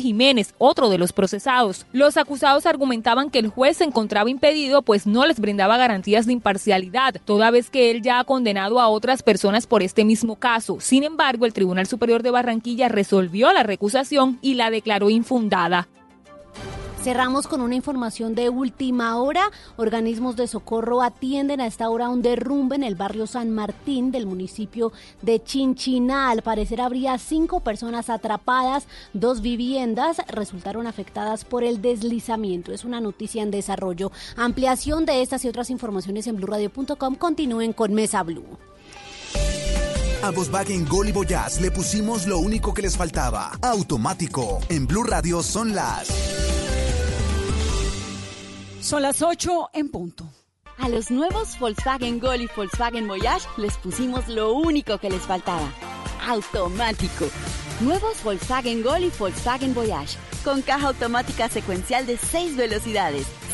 Jiménez, otro de los procesados. Los acusados argumentaban que el juez se encontraba impedido pues no les brindaba garantías de imparcialidad, toda vez que él ya ha condenado a otras personas por este mismo caso. Sin embargo, el Tribunal Superior de Barranquilla resolvió la recusación y la declaró infundada. Cerramos con una información de última hora. Organismos de socorro atienden a esta hora un derrumbe en el barrio San Martín del municipio de Chinchiná. Al parecer habría cinco personas atrapadas, dos viviendas resultaron afectadas por el deslizamiento. Es una noticia en desarrollo. Ampliación de estas y otras informaciones en blurradio.com. Continúen con Mesa Blue. A Volkswagen Gol y Voyage le pusimos lo único que les faltaba. Automático. En Blue Radio son las son las 8 en punto. A los nuevos Volkswagen Gol y Volkswagen Voyage les pusimos lo único que les faltaba. Automático. Nuevos Volkswagen Gol y Volkswagen Voyage. Con caja automática secuencial de 6 velocidades,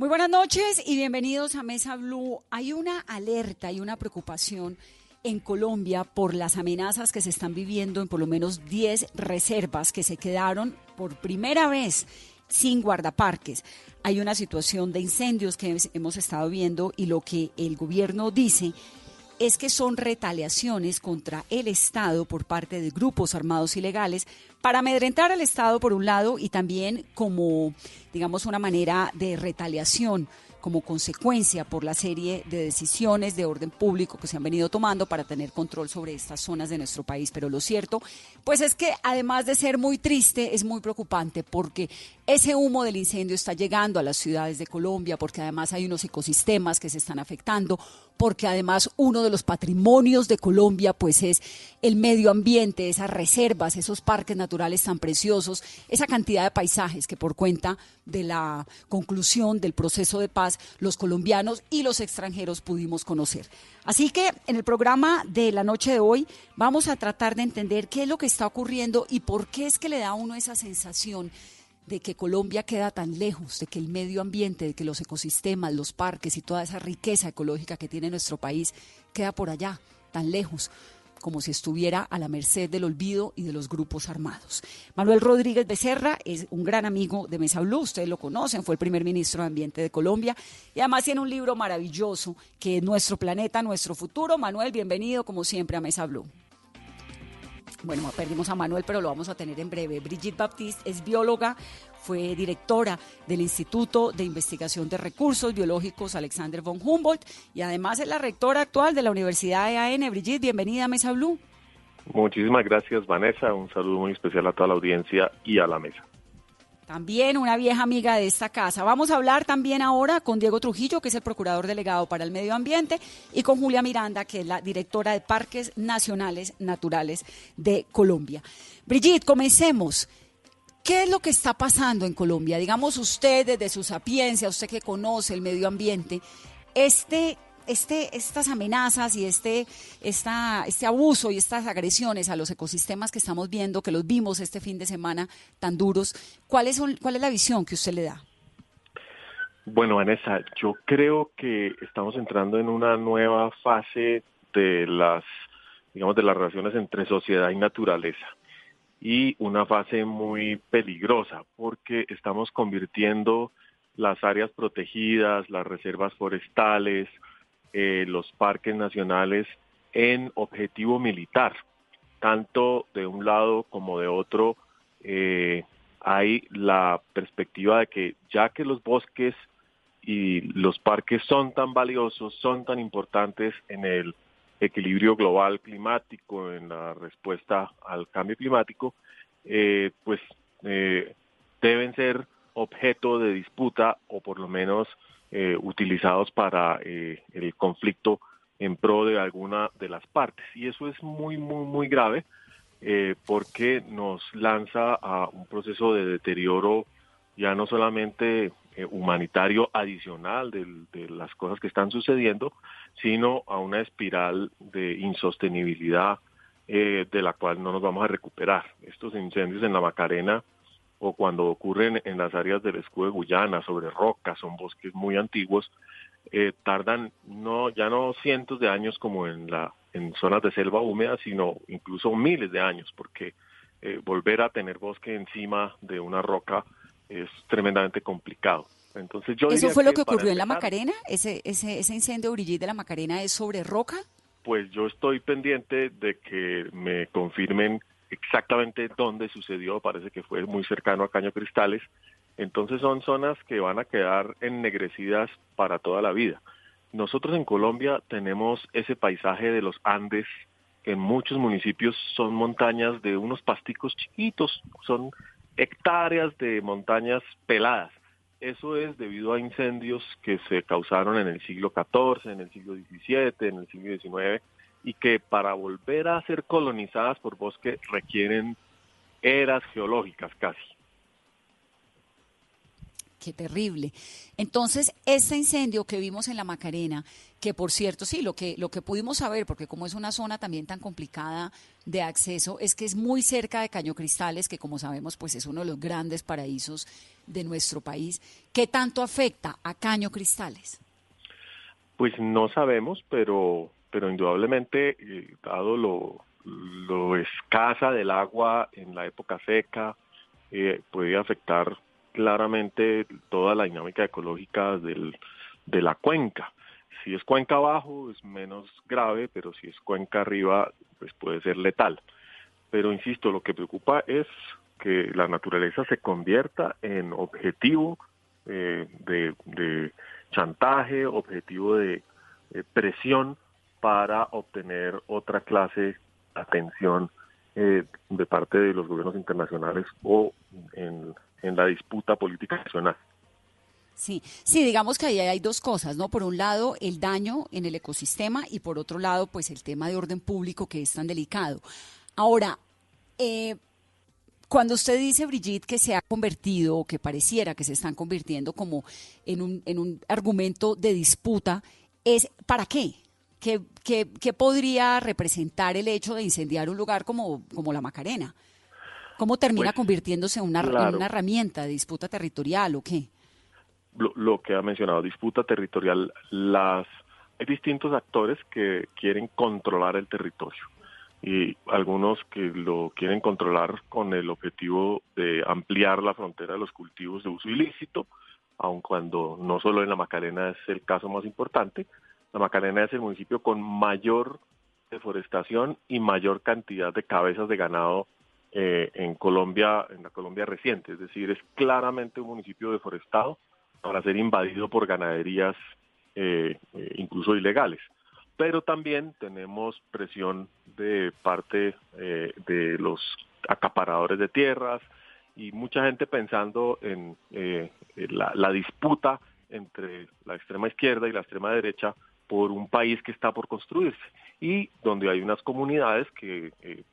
Muy buenas noches y bienvenidos a Mesa Blue. Hay una alerta y una preocupación en Colombia por las amenazas que se están viviendo en por lo menos 10 reservas que se quedaron por primera vez sin guardaparques. Hay una situación de incendios que hemos estado viendo y lo que el gobierno dice es que son retaliaciones contra el Estado por parte de grupos armados ilegales para amedrentar al Estado por un lado y también como, digamos, una manera de retaliación como consecuencia por la serie de decisiones de orden público que se han venido tomando para tener control sobre estas zonas de nuestro país. Pero lo cierto, pues es que además de ser muy triste, es muy preocupante porque ese humo del incendio está llegando a las ciudades de Colombia, porque además hay unos ecosistemas que se están afectando, porque además uno de los patrimonios de Colombia pues es el medio ambiente, esas reservas, esos parques naturales tan preciosos, esa cantidad de paisajes que por cuenta de la conclusión del proceso de paz los colombianos y los extranjeros pudimos conocer. Así que en el programa de la noche de hoy vamos a tratar de entender qué es lo que está ocurriendo y por qué es que le da a uno esa sensación de que Colombia queda tan lejos, de que el medio ambiente, de que los ecosistemas, los parques y toda esa riqueza ecológica que tiene nuestro país queda por allá, tan lejos como si estuviera a la merced del olvido y de los grupos armados. Manuel Rodríguez Becerra es un gran amigo de Mesa Blue, ustedes lo conocen, fue el primer ministro de Ambiente de Colombia y además tiene un libro maravilloso que es Nuestro Planeta, Nuestro Futuro. Manuel, bienvenido como siempre a Mesa Blue. Bueno, perdimos a Manuel, pero lo vamos a tener en breve. Brigitte Baptiste es bióloga, fue directora del Instituto de Investigación de Recursos Biológicos Alexander von Humboldt y además es la rectora actual de la Universidad EAN. Brigitte, bienvenida a Mesa Blue. Muchísimas gracias, Vanessa. Un saludo muy especial a toda la audiencia y a la mesa también una vieja amiga de esta casa. Vamos a hablar también ahora con Diego Trujillo, que es el procurador delegado para el medio ambiente, y con Julia Miranda, que es la directora de Parques Nacionales Naturales de Colombia. Brigitte, comencemos. ¿Qué es lo que está pasando en Colombia? Digamos usted desde su sapiencia, usted que conoce el medio ambiente, este este, estas amenazas y este, este abuso y estas agresiones a los ecosistemas que estamos viendo, que los vimos este fin de semana tan duros, ¿cuál son, ¿cuál es la visión que usted le da? Bueno, Vanessa, yo creo que estamos entrando en una nueva fase de las, digamos, de las relaciones entre sociedad y naturaleza y una fase muy peligrosa porque estamos convirtiendo las áreas protegidas, las reservas forestales, eh, los parques nacionales en objetivo militar. Tanto de un lado como de otro eh, hay la perspectiva de que ya que los bosques y los parques son tan valiosos, son tan importantes en el equilibrio global climático, en la respuesta al cambio climático, eh, pues deben ser objeto de disputa o por lo menos eh, utilizados para eh, el conflicto en pro de alguna de las partes. Y eso es muy, muy, muy grave eh, porque nos lanza a un proceso de deterioro ya no solamente eh, humanitario adicional de, las cosas que están sucediendo, sino a una espiral de insostenibilidad eh, de la cual no nos vamos a recuperar. Estos incendios en la Macarena o cuando ocurren en las áreas del escudo de Guyana, sobre rocas, son bosques muy antiguos, eh, tardan no ya no cientos de años como en la en zonas de selva húmeda, sino incluso miles de años, porque volver a tener bosque encima de una roca es tremendamente complicado. Entonces yo ¿Eso fue lo que, ocurrió en la Macarena? ¿Ese, ese, ese incendio Brigitte de la Macarena es sobre roca? Pues yo estoy pendiente de que me confirmen exactamente dónde sucedió, parece que fue muy cercano a Caño Cristales, entonces son zonas que van a quedar ennegrecidas para toda la vida. Nosotros en Colombia tenemos ese paisaje de los Andes, que en muchos municipios son montañas de unos pasticos chiquitos, son hectáreas de montañas peladas. Eso es debido a incendios que se causaron en el siglo XIV, en el siglo XVII, en el siglo XIX, y que para volver a ser colonizadas por bosque requieren eras geológicas casi. Qué terrible. Entonces, este incendio que vimos en la Macarena, que por cierto, sí, lo que, lo que pudimos saber, porque como es una zona también tan complicada de acceso, es que es muy cerca de Caño Cristales, que como sabemos, pues es uno de los grandes paraísos de nuestro país. ¿Qué tanto afecta a Caño Cristales? Pues no sabemos, pero, pero indudablemente, eh, dado lo, lo escasa del agua en la época seca, eh, puede afectar claramente toda la dinámica ecológica del, de la cuenca. Si es cuenca abajo es menos grave, pero si es cuenca arriba pues puede ser letal. Pero insisto, lo que preocupa es que la naturaleza se convierta en objetivo eh, de, chantaje, objetivo de presión para obtener otra clase de atención eh, de parte de los gobiernos internacionales o en en la disputa política nacional. Sí, sí, digamos que ahí hay dos cosas, ¿no? Por un lado, el daño en el ecosistema y por otro lado, pues el tema de orden público que es tan delicado. Ahora, eh, cuando usted dice, Brigitte, que se ha convertido o que pareciera que se están convirtiendo como en un, en un argumento de disputa, ¿es para qué? ¿Qué, qué, qué podría representar el hecho de incendiar un lugar como, como la Macarena? ¿Cómo termina pues, convirtiéndose en una, una, herramienta de disputa territorial o qué? Lo, que ha mencionado, disputa territorial, las hay distintos actores que quieren controlar el territorio y algunos que lo quieren controlar con el objetivo de ampliar la frontera de los cultivos de uso ilícito, aun cuando no solo en la Macarena es el caso más importante, la Macarena es el municipio con mayor deforestación y mayor cantidad de cabezas de ganado eh, en Colombia, en la Colombia reciente, es decir, es claramente un municipio deforestado para ser invadido por ganaderías eh, eh, incluso ilegales. Pero también tenemos presión de parte de los acaparadores de tierras y mucha gente pensando en la, la disputa entre la extrema izquierda y la extrema derecha por un país que está por construirse y donde hay unas comunidades que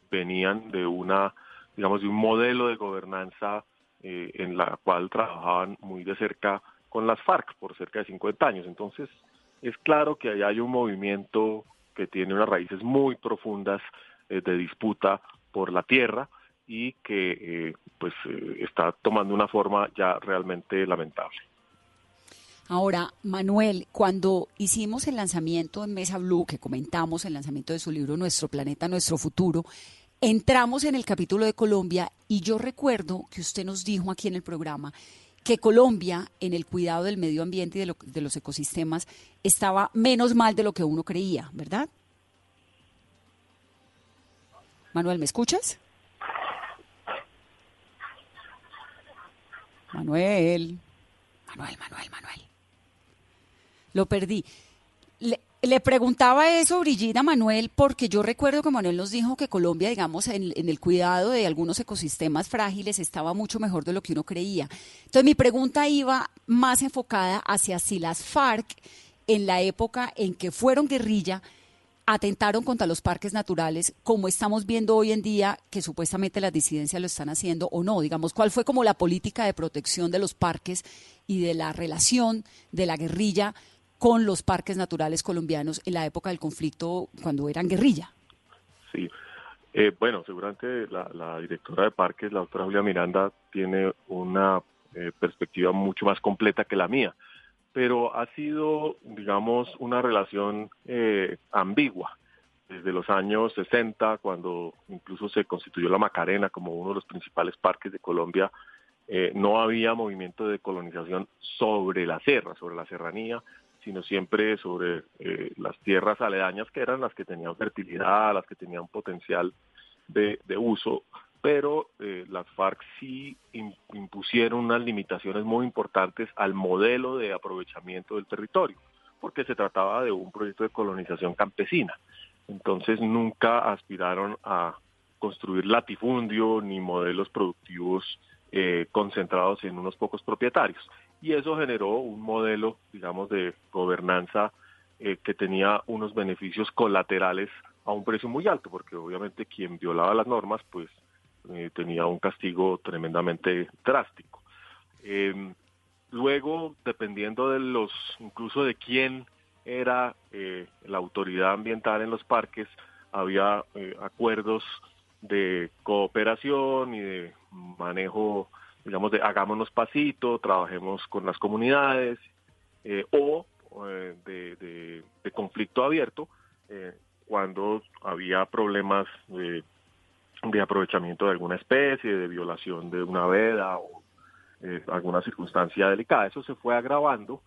venían de una digamos, de un modelo de gobernanza eh, en la cual trabajaban muy de cerca con las FARC por cerca de 50 años. Entonces, es claro que ahí hay un movimiento que tiene unas raíces muy profundas eh, de disputa por la tierra y que eh, pues está tomando una forma ya realmente lamentable. Ahora, Manuel, cuando hicimos el lanzamiento en Mesa Blue, que comentamos el lanzamiento de su libro Nuestro Planeta, Nuestro Futuro, entramos en el capítulo de Colombia y yo recuerdo que usted nos dijo aquí en el programa que Colombia en el cuidado del medio ambiente y de, los ecosistemas estaba menos mal de lo que uno creía, ¿verdad? Manuel, ¿me escuchas? Manuel, Manuel, Manuel, Manuel. Lo perdí. Le preguntaba eso, Brigida Manuel, porque yo recuerdo que Manuel nos dijo que Colombia, digamos, en, el cuidado de algunos ecosistemas frágiles estaba mucho mejor de lo que uno creía. Entonces mi pregunta iba más enfocada hacia si las FARC, en la época en que fueron guerrilla, atentaron contra los parques naturales, como estamos viendo hoy en día que supuestamente las disidencias lo están haciendo o no? Digamos, ¿cuál fue como la política de protección de los parques y de la relación de la guerrilla con los parques naturales colombianos en la época del conflicto cuando eran guerrilla? Sí. Eh, bueno, seguramente la, directora de parques, la doctora Julia Miranda, tiene una eh, perspectiva mucho más completa que la mía pero ha sido, digamos, una relación eh, ambigua. Desde los años 60, cuando incluso se constituyó la Macarena como uno de los principales parques de Colombia, eh, no había movimiento de colonización sobre la sierra, sobre la serranía, sino siempre sobre eh, las tierras aledañas que eran las que tenían fertilidad, las que tenían potencial de, uso pero eh, las FARC sí impusieron unas limitaciones muy importantes al modelo de aprovechamiento del territorio, porque se trataba de un proyecto de colonización campesina. Entonces nunca aspiraron a construir latifundio ni modelos productivos eh, concentrados en unos pocos propietarios. Y eso generó un modelo, digamos, de gobernanza eh, que tenía unos beneficios colaterales a un precio muy alto, porque obviamente quien violaba las normas, pues eh, tenía un castigo tremendamente drástico. Em, luego, dependiendo de los, incluso de quién era eh, la autoridad ambiental en los parques, había eh, acuerdos de cooperación y de manejo, digamos, de hagámonos pasito, trabajemos con las comunidades, o de, de, conflicto abierto, cuando había problemas de de aprovechamiento de alguna especie, de violación de una veda o eh, alguna circunstancia delicada. Eso se fue agravando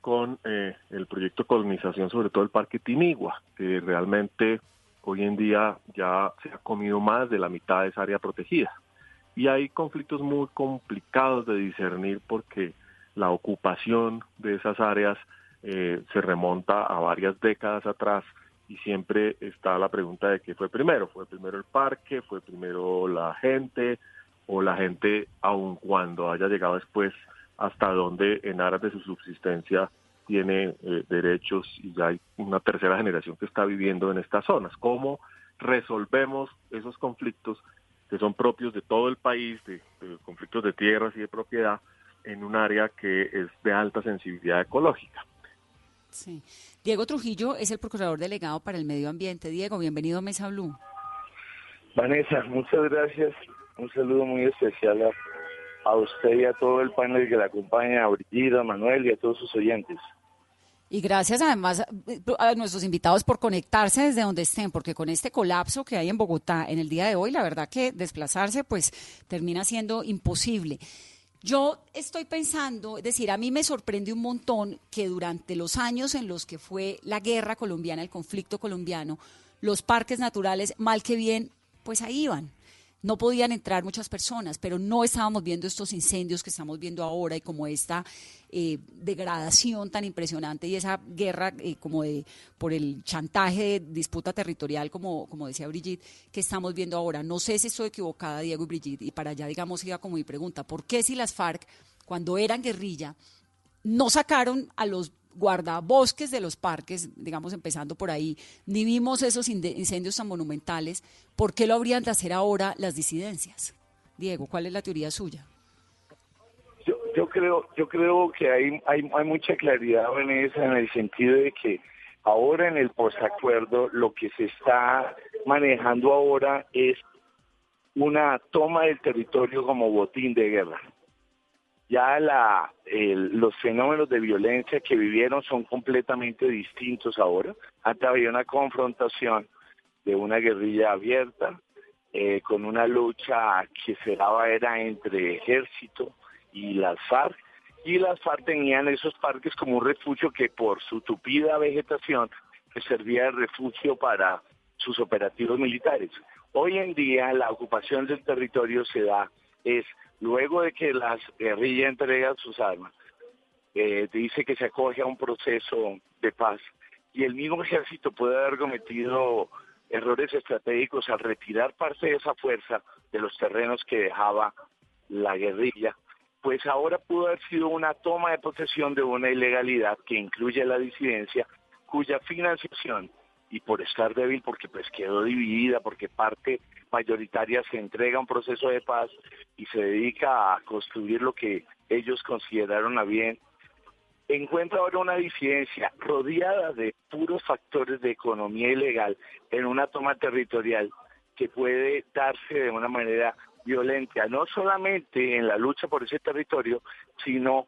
con eh, el proyecto de colonización, sobre todo el Parque Tinigua, que realmente hoy en día ya se ha comido más de la mitad de esa área protegida. Y hay conflictos muy complicados de discernir porque la ocupación de esas áreas eh, se remonta a varias décadas atrás y siempre está la pregunta de qué fue primero. ¿Fue primero el parque? ¿Fue primero la gente? ¿O la gente, aun cuando haya llegado después, hasta donde en aras de su subsistencia tiene eh, derechos y ya hay una tercera generación que está viviendo en estas zonas? ¿Cómo resolvemos esos conflictos que son propios de todo el país, de conflictos de tierras y de propiedad, en un área que es de alta sensibilidad ecológica? Sí. Diego Trujillo es el procurador delegado para el medio ambiente. Diego, bienvenido a Mesa Blue. Vanessa, muchas gracias. Un saludo muy especial a, usted y a todo el panel que le acompaña, a Brigida, a Manuel y a todos sus oyentes. Y gracias además a nuestros invitados por conectarse desde donde estén, porque con este colapso que hay en Bogotá en el día de hoy, la verdad que desplazarse pues termina siendo imposible. Yo estoy pensando, es decir, a mí me sorprende un montón que durante los años en los que fue la guerra colombiana, el conflicto colombiano, los parques naturales, mal que bien, pues ahí iban no podían entrar muchas personas, pero no estábamos viendo estos incendios que estamos viendo ahora y como esta eh, degradación tan impresionante y esa guerra eh, como de por el chantaje de disputa territorial, como, como decía Brigitte, que estamos viendo ahora. No sé si estoy equivocada, Diego y Brigitte, y para allá, digamos, iba como mi pregunta, ¿por qué si las FARC, cuando eran guerrilla, no sacaron a los guardabosques de los parques, digamos empezando por ahí, ni vimos esos incendios tan monumentales, ¿por qué lo habrían de hacer ahora las disidencias? Diego, ¿cuál es la teoría suya? Yo, yo creo, yo creo que hay, hay, hay mucha claridad en eso, en el sentido de que ahora en el posacuerdo lo que se está manejando ahora es una toma del territorio como botín de guerra ya la, los fenómenos de violencia que vivieron son completamente distintos ahora. Antes había una confrontación de una guerrilla abierta, eh, con una lucha que se daba era entre ejército y las FARC, y las FARC tenían esos parques como un refugio que por su tupida vegetación servía de refugio para sus operativos militares. Hoy en día la ocupación del territorio se da es luego de que las guerrillas entregan sus armas, eh, dice que se acoge a un proceso de paz y el mismo ejército puede haber cometido errores estratégicos al retirar parte de esa fuerza de los terrenos que dejaba la guerrilla, pues ahora pudo haber sido una toma de posesión de una ilegalidad que incluye la disidencia, cuya financiación y por estar débil porque pues quedó dividida, porque parte mayoritaria se entrega a un proceso de paz y se dedica a construir lo que ellos consideraron a bien, encuentra ahora una disidencia rodeada de puros factores de economía ilegal en una toma territorial que puede darse de una manera violenta, no solamente en la lucha por ese territorio, sino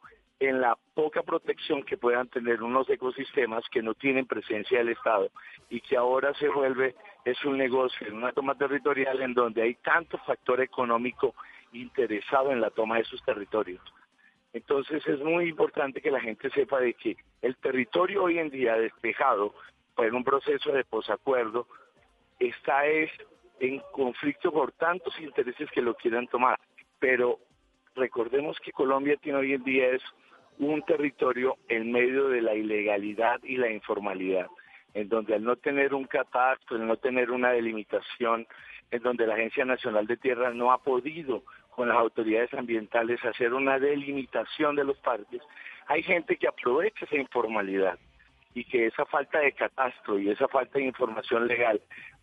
en la poca protección que puedan tener unos ecosistemas que no tienen presencia del Estado y que ahora se vuelve es un negocio en una toma territorial en donde hay tanto factor económico interesado en la toma de esos territorios. Entonces es muy importante que la gente sepa de que el territorio hoy en día despejado por un proceso de posacuerdo está es en conflicto por tantos intereses que lo quieran tomar. Pero recordemos que Colombia tiene hoy en día es un territorio en medio de la ilegalidad y la informalidad, en donde al no tener un catastro, al no tener una delimitación, en donde la Agencia Nacional de Tierra no ha podido con las autoridades ambientales hacer una delimitación de los parques, hay gente que aprovecha esa informalidad y que esa falta de catastro y esa falta de información legal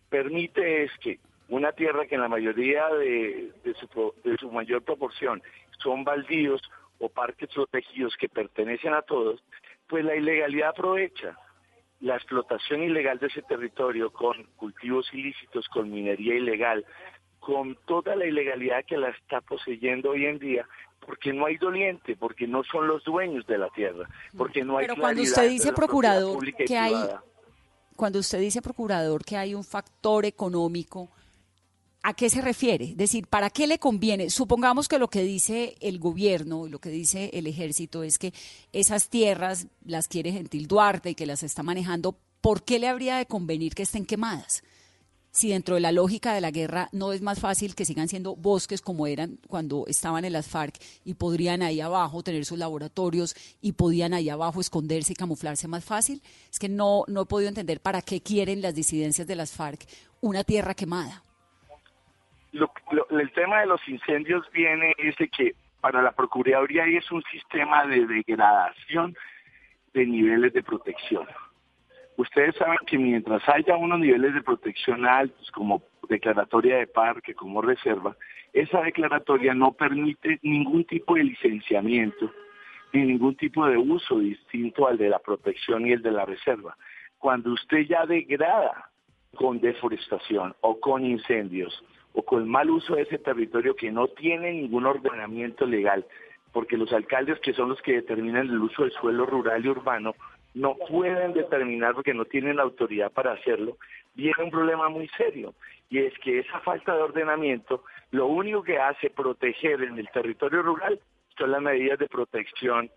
permite es que una tierra que en la mayoría de, de su mayor proporción son baldíos o parques protegidos que pertenecen a todos, pues la ilegalidad aprovecha la explotación ilegal de ese territorio con cultivos ilícitos, con minería ilegal, con toda la ilegalidad que la está poseyendo hoy en día, porque no hay doliente, porque no son los dueños de la tierra, porque no hay Pero cuando usted dice procurador que hay cuando usted dice procurador que hay un factor económico ¿A qué se refiere? Es decir, ¿para qué le conviene? Supongamos que lo que dice el gobierno y lo que dice el ejército es que esas tierras las quiere Gentil Duarte y que las está manejando. ¿Por qué le habría de convenir que estén quemadas? Si dentro de la lógica de la guerra no es más fácil que sigan siendo bosques como eran cuando estaban en las FARC y podrían ahí abajo tener sus laboratorios y podían ahí abajo esconderse y camuflarse más fácil, es que no, no he podido entender para qué quieren las disidencias de las FARC una tierra quemada el tema de los incendios viene es de que para la Procuraduría es un sistema de degradación de niveles de protección. Ustedes saben que mientras haya unos niveles de protección altos, como declaratoria de parque, como reserva, esa declaratoria no permite ningún tipo de licenciamiento ni ningún tipo de uso distinto al de la protección y el de la reserva. Cuando usted ya degrada con deforestación o con incendios o con mal uso de ese territorio que no tiene ningún ordenamiento legal, porque los alcaldes que son los que determinan el uso del suelo rural y urbano no pueden determinar porque no tienen autoridad para hacerlo, viene un problema muy serio y es que esa falta de ordenamiento lo único que hace proteger en el territorio rural son las medidas de protección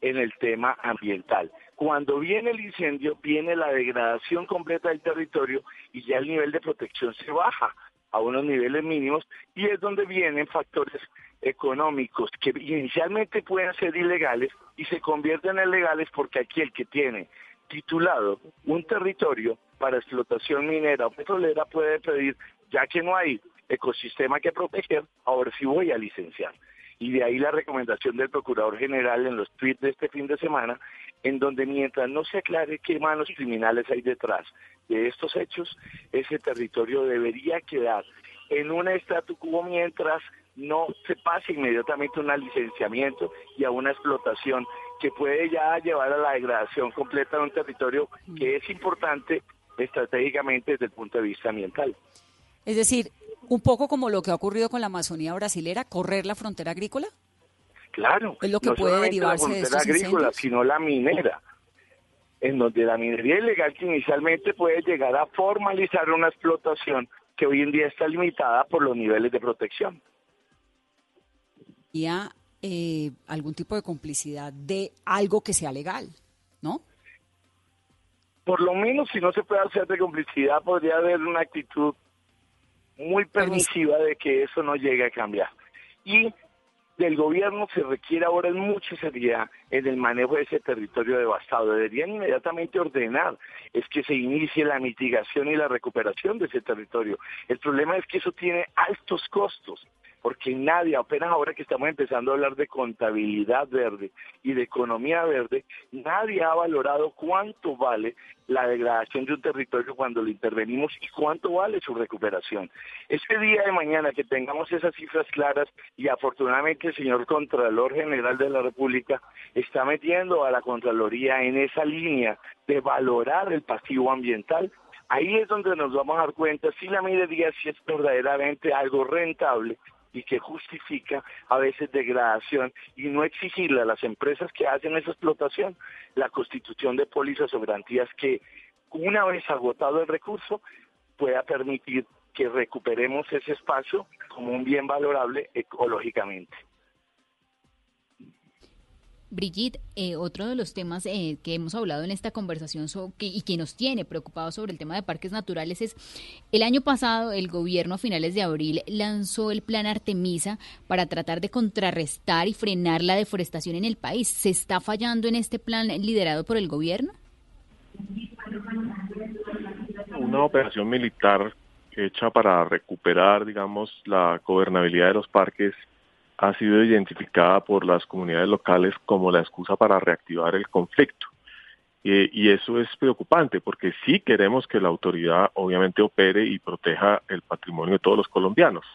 en el tema ambiental. Cuando viene el incendio, viene la degradación completa del territorio y ya el nivel de protección se baja a unos niveles mínimos y es donde vienen factores económicos que inicialmente pueden ser ilegales y se convierten en legales porque aquí el que tiene titulado un territorio para explotación minera o petrolera puede pedir, ya que no hay ecosistema que proteger, ahora sí voy a licenciar. Y de ahí la recomendación del Procurador General en los tweets de este fin de semana, en donde mientras no se aclare qué manos criminales hay detrás de estos hechos, ese territorio debería quedar en un statu quo mientras no se pase inmediatamente un licenciamiento y a una explotación que puede ya llevar a la degradación completa de un territorio que es importante estratégicamente desde el punto de vista ambiental. Es decir, un poco como lo que ha ocurrido con la Amazonía brasilera, correr la frontera agrícola. Claro, es lo que puede derivarse la frontera agrícola, sino la minera en donde la minería ilegal que inicialmente puede llegar a formalizar una explotación que hoy en día está limitada por los niveles de protección. Y eh, algún tipo de complicidad de algo que sea legal, ¿no? Por lo menos si no se puede hacer de complicidad, podría haber una actitud muy permisiva de que eso no llegue a cambiar. Y del gobierno se requiere ahora mucha seriedad en el manejo de ese territorio devastado. Deberían inmediatamente ordenar es que se inicie la mitigación y la recuperación de ese territorio. El problema es que eso tiene altos costos. Porque nadie, apenas ahora que estamos empezando a hablar de contabilidad verde y de economía verde, nadie ha valorado cuánto vale la degradación de un territorio cuando lo intervenimos y cuánto vale su recuperación. Ese día de mañana que tengamos esas cifras claras y afortunadamente el señor Contralor General de la República está metiendo a la Contraloría en esa línea de valorar el pasivo ambiental, ahí es donde nos vamos a dar cuenta si la minería si es verdaderamente algo rentable y que justifica a veces degradación y no exigirle a las empresas que hacen esa explotación la constitución de pólizas o garantías que una vez agotado el recurso pueda permitir que recuperemos ese espacio como un bien valorable ecológicamente. Brigitte, eh, otro de los temas eh, que hemos hablado en esta conversación y que nos tiene preocupados sobre el tema de parques naturales es el año pasado el gobierno a finales de abril lanzó el plan Artemisa para tratar de contrarrestar y frenar la deforestación en el país. ¿Se está fallando en este plan liderado por el gobierno? Una operación militar hecha para recuperar, digamos, la gobernabilidad de los parques ha sido identificada por las comunidades locales como la excusa para reactivar el conflicto. y eso es preocupante porque sí queremos que la autoridad obviamente opere y proteja el patrimonio de todos los colombianos,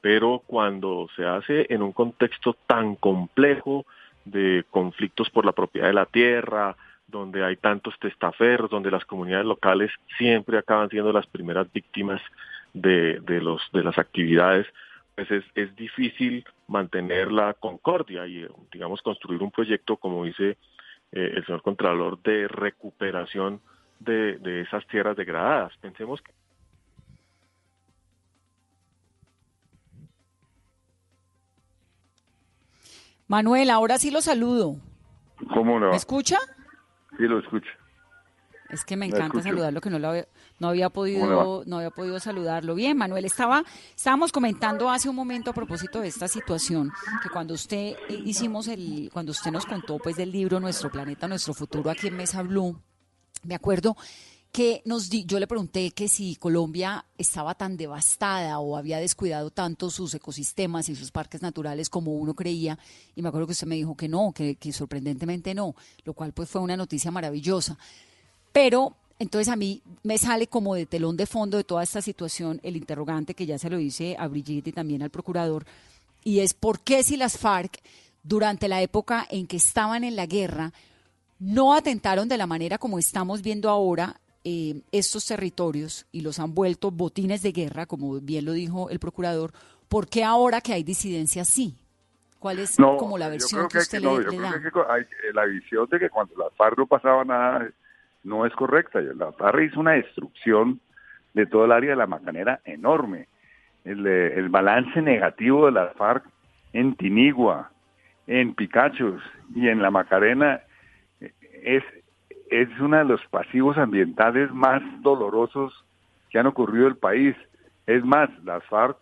pero cuando se hace en un contexto tan complejo de conflictos por la propiedad de la tierra, donde hay tantos testaferros, donde las comunidades locales siempre acaban siendo las primeras víctimas de, de, los, de las actividades, pues es, es difícil mantener la concordia y, digamos, construir un proyecto, como dice eh, el señor Contralor, de recuperación de, de esas tierras degradadas. Pensemos que Manuel, ahora sí lo saludo. ¿Cómo no? ¿Me escucha? Sí, lo escucho. Es que me encanta saludarlo, que no lo no había podido no había podido saludarlo. Bien, Manuel, estaba estábamos comentando hace un momento a propósito de esta situación que cuando usted eh, hicimos el cuando usted nos contó pues del libro Nuestro planeta, nuestro futuro aquí en Mesa Blue, me acuerdo que nos di, yo le pregunté que si Colombia estaba tan devastada o había descuidado tanto sus ecosistemas y sus parques naturales como uno creía, y me acuerdo que usted me dijo que no, que, que sorprendentemente no, lo cual pues fue una noticia maravillosa. Pero entonces a mí me sale como de telón de fondo de toda esta situación el interrogante que ya se lo hice a Brigitte y también al procurador, y es por qué si las FARC durante la época en que estaban en la guerra no atentaron de la manera como estamos viendo ahora eh, estos territorios y los han vuelto botines de guerra, como bien lo dijo el procurador, ¿por qué ahora que hay disidencia sí? ¿Cuál es como la versión que, usted le, da? la visión de que cuando las FARC no pasaba nada no es correcta. La FARC hizo una destrucción de todo el área de la Macanera enorme. Eh, el, balance negativo de la FARC en Tinigua, en Picachos y en la Macarena eh, es, es uno de los pasivos ambientales más dolorosos que han ocurrido en el país. Es más, las FARC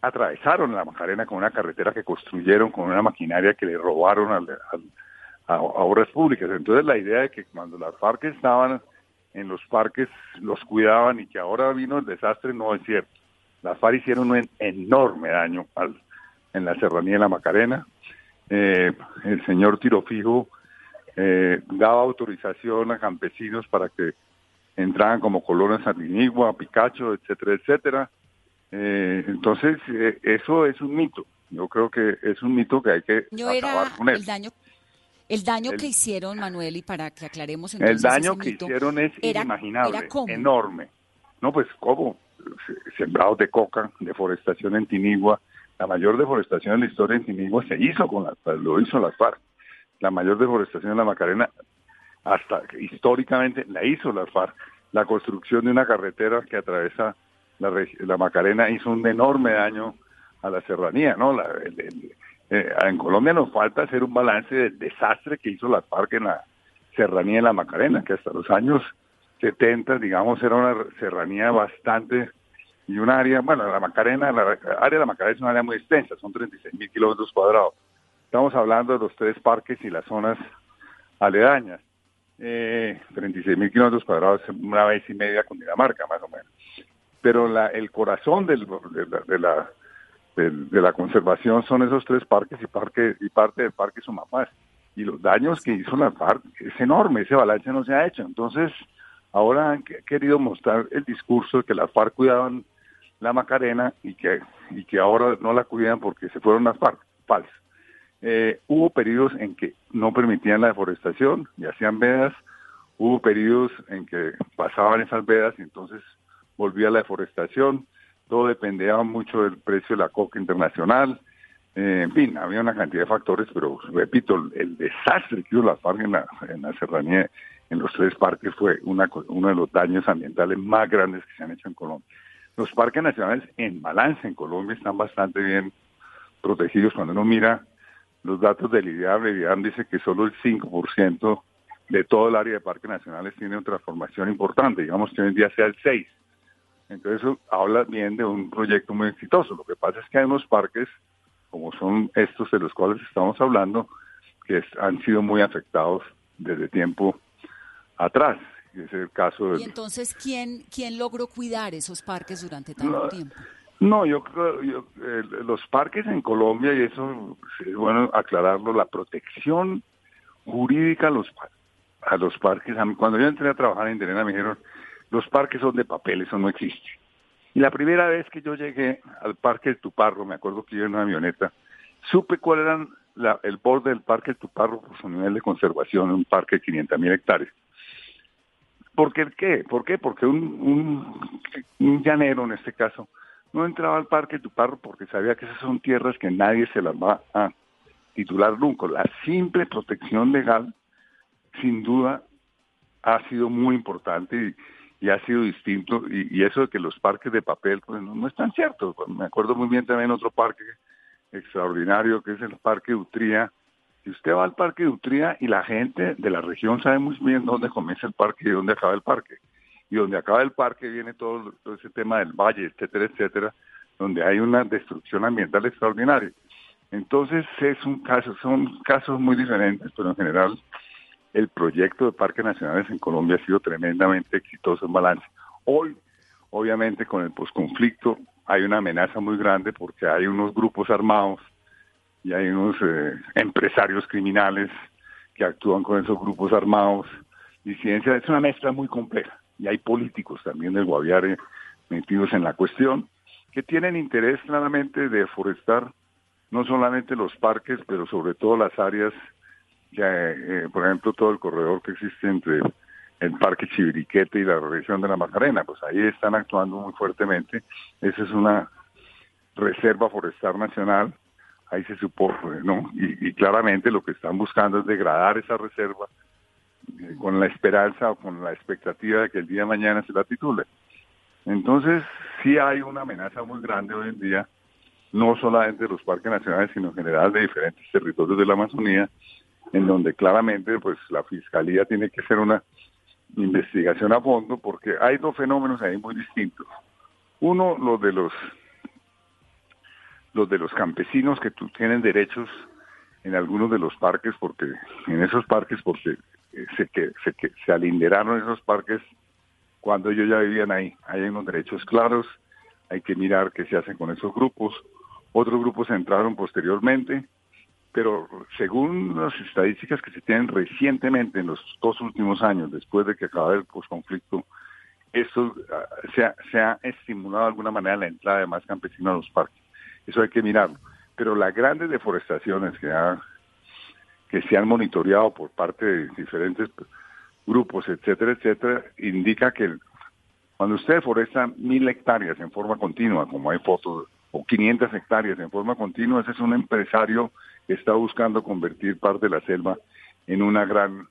atravesaron la Macarena con una carretera que construyeron con una maquinaria que le robaron al a, obras públicas. Entonces la idea de que cuando las FARC estaban en los parques los cuidaban y que ahora vino el desastre no es cierto. Las FARC hicieron un enorme daño al, en la serranía de la Macarena. Eh, el señor Tirofijo eh, daba autorización a campesinos para que entraran como colonos Sardinigua, Picacho, etcétera, etcétera. Eh, entonces, eh, eso es un mito. Yo creo que es un mito que hay que acabar con él. El daño el daño que hicieron, Manuel, y para que aclaremos entonces El daño que hicieron es inimaginable, enorme. No, pues, ¿cómo? Sembrados de coca, deforestación en Tinigua. La mayor deforestación en la historia en Tinigua se hizo con la, lo hizo las FARC. La mayor deforestación en la Macarena, hasta históricamente, la hizo las FARC. La construcción de una carretera que atraviesa la, la Macarena hizo un enorme daño a la serranía, ¿no? La, eh, en Colombia nos falta hacer un balance del desastre que hizo la FARC en la serranía de la Macarena, que hasta los años 70, digamos, era una serranía bastante y un área, bueno, la Macarena, la área de la Macarena es un área muy extensa, son 36 mil kilómetros cuadrados. Estamos hablando de los tres parques y las zonas aledañas. Eh, 36 mil kilómetros cuadrados, una vez y media con Dinamarca, más o menos. Pero la, el corazón del, de la conservación son esos tres parques y, parque, y parte del parque Sumapaz. Y los daños que hizo la FARC es enorme, ese balance no se ha hecho. Entonces, ahora han querido mostrar el discurso de que las FARC cuidaban la Macarena y que, y que ahora no la cuidan porque se fueron las FARC. Falso. Eh, hubo periodos en que no permitían la deforestación y hacían vedas, hubo periodos en que pasaban esas vedas y entonces volvía la deforestación, todo dependía mucho del precio de la coca internacional, eh, en fin, había una cantidad de factores, pero repito, el, desastre que hubo la FARC en la, en la serranía, en los tres parques, fue una, uno de los daños ambientales más grandes que se han hecho en Colombia. Los parques nacionales en balance en Colombia están bastante bien protegidos. Cuando uno mira los datos del IDEAM, el dice que solo el 5% de todo el área de parques nacionales tiene una transformación importante, digamos que hoy en día sea el 6%. Entonces eso habla bien de un proyecto muy exitoso. Lo que pasa es que hay unos parques, como son estos de los cuales estamos hablando, que han sido muy afectados desde tiempo atrás. Y es el caso ¿Y entonces quién, quién logró cuidar esos parques durante tanto tiempo? No, yo creo, yo, los parques en Colombia, y eso es bueno aclararlo, la protección jurídica a los, a los parques, cuando yo entré a trabajar en Interena me dijeron, los parques son de papel, eso no existe. Y la primera vez que yo llegué al parque de Tuparro, me acuerdo que iba en una avioneta, supe cuál era el borde del parque de Tuparro por su nivel de conservación, un parque de 500 mil hectáreas. ¿Por qué? ¿Por qué? Porque un, un llanero, en este caso, no entraba al parque Tuparro porque sabía que esas son tierras que nadie se las va a titular nunca. La simple protección legal, sin duda, ha sido muy importante y, ha sido distinto. Y, eso de que los parques de papel, pues no, es tan cierto. Me acuerdo muy bien también otro parque extraordinario que es el Parque Utría. Y usted va al Parque Utría y la gente de la región sabe muy bien dónde comienza el parque y dónde acaba el parque y donde acaba el parque viene todo, ese tema del valle, etcétera, etcétera, donde hay una destrucción ambiental extraordinaria. Entonces es un caso, son casos muy diferentes, pero en general el proyecto de parques nacionales en Colombia ha sido tremendamente exitoso en balance. Hoy, obviamente, con el posconflicto hay una amenaza muy grande porque hay unos grupos armados y hay unos eh, empresarios criminales que actúan con esos grupos armados. Disidencia es una mezcla muy compleja y hay políticos también del Guaviare metidos en la cuestión, que tienen interés claramente de forestar no solamente los parques, pero sobre todo las áreas, eh, por ejemplo, todo el corredor que existe entre el Parque Chiviriquete y la región de la Macarena, pues ahí están actuando muy fuertemente. Esa es una reserva forestal nacional, ahí se supone, ¿no? Y, y claramente lo que están buscando es degradar esa reserva eh, con la esperanza o con la expectativa de que el día de mañana se la titule. Entonces, sí hay una amenaza muy grande hoy en día, no solamente de los parques nacionales, sino en general de diferentes territorios de la Amazonía, en donde claramente pues la fiscalía tiene que hacer una investigación a fondo porque hay dos fenómenos ahí muy distintos. Uno, los de los los de los campesinos que tienen derechos en algunos de los parques porque en esos parques porque se, que, se, que, se alinderaron esos parques cuando ellos ya vivían ahí. Hay unos derechos claros, hay que mirar qué se hace con esos grupos. Otros grupos entraron posteriormente, pero según las estadísticas que se tienen recientemente en los dos últimos años, después de que acaba el posconflicto, esto ah, se ha, se ha estimulado de alguna manera la entrada de más campesinos a los parques. Eso hay que mirarlo. Pero las grandes deforestaciones que ha que se han monitoreado por parte de diferentes grupos, etcétera, etcétera, indica que cuando usted foresta mil hectáreas en forma continua, como hay fotos, o 500 hectáreas en forma continua, ese es un empresario está buscando convertir parte de la selva en una gran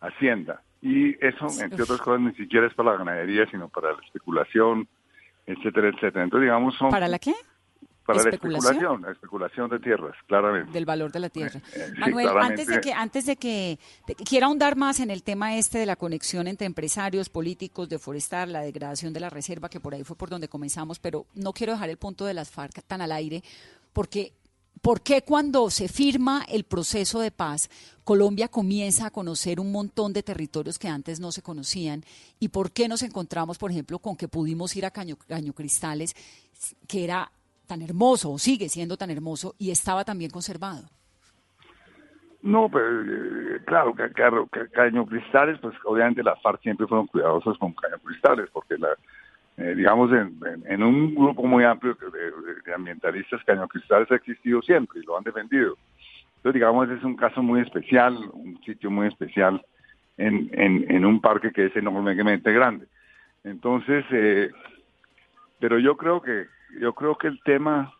hacienda. Y eso, entre otras cosas, ni siquiera es para la ganadería, sino para la especulación, etcétera, etcétera. Entonces, digamos, son... ¿Para la qué? Para la especulación, la especulación de tierras, claramente. Del valor de la tierra. Eh, eh, Manuel, antes de que, antes de que quiera ahondar más en el tema este de la conexión entre empresarios, políticos, de forestar, la degradación de la reserva, que por ahí fue por donde comenzamos, pero no quiero dejar el punto de las FARC tan al aire, porque ¿Por qué cuando se firma el proceso de paz, Colombia comienza a conocer un montón de territorios que antes no se conocían? ¿Y por qué nos encontramos, por ejemplo, con que pudimos ir a Caño, Cristales, que era tan hermoso, o sigue siendo tan hermoso, y estaba tan bien conservado. No, pero eh, claro, Caño Cristales, pues obviamente las FARC siempre fueron cuidadosas con Caño Cristales, porque la, eh, digamos, en, un grupo muy amplio de, ambientalistas, Caño Cristales ha existido siempre y lo han defendido. Entonces, digamos, es un caso muy especial, un sitio muy especial en, en, un parque que es enormemente grande. Entonces, eh, pero yo creo que yo creo que el tema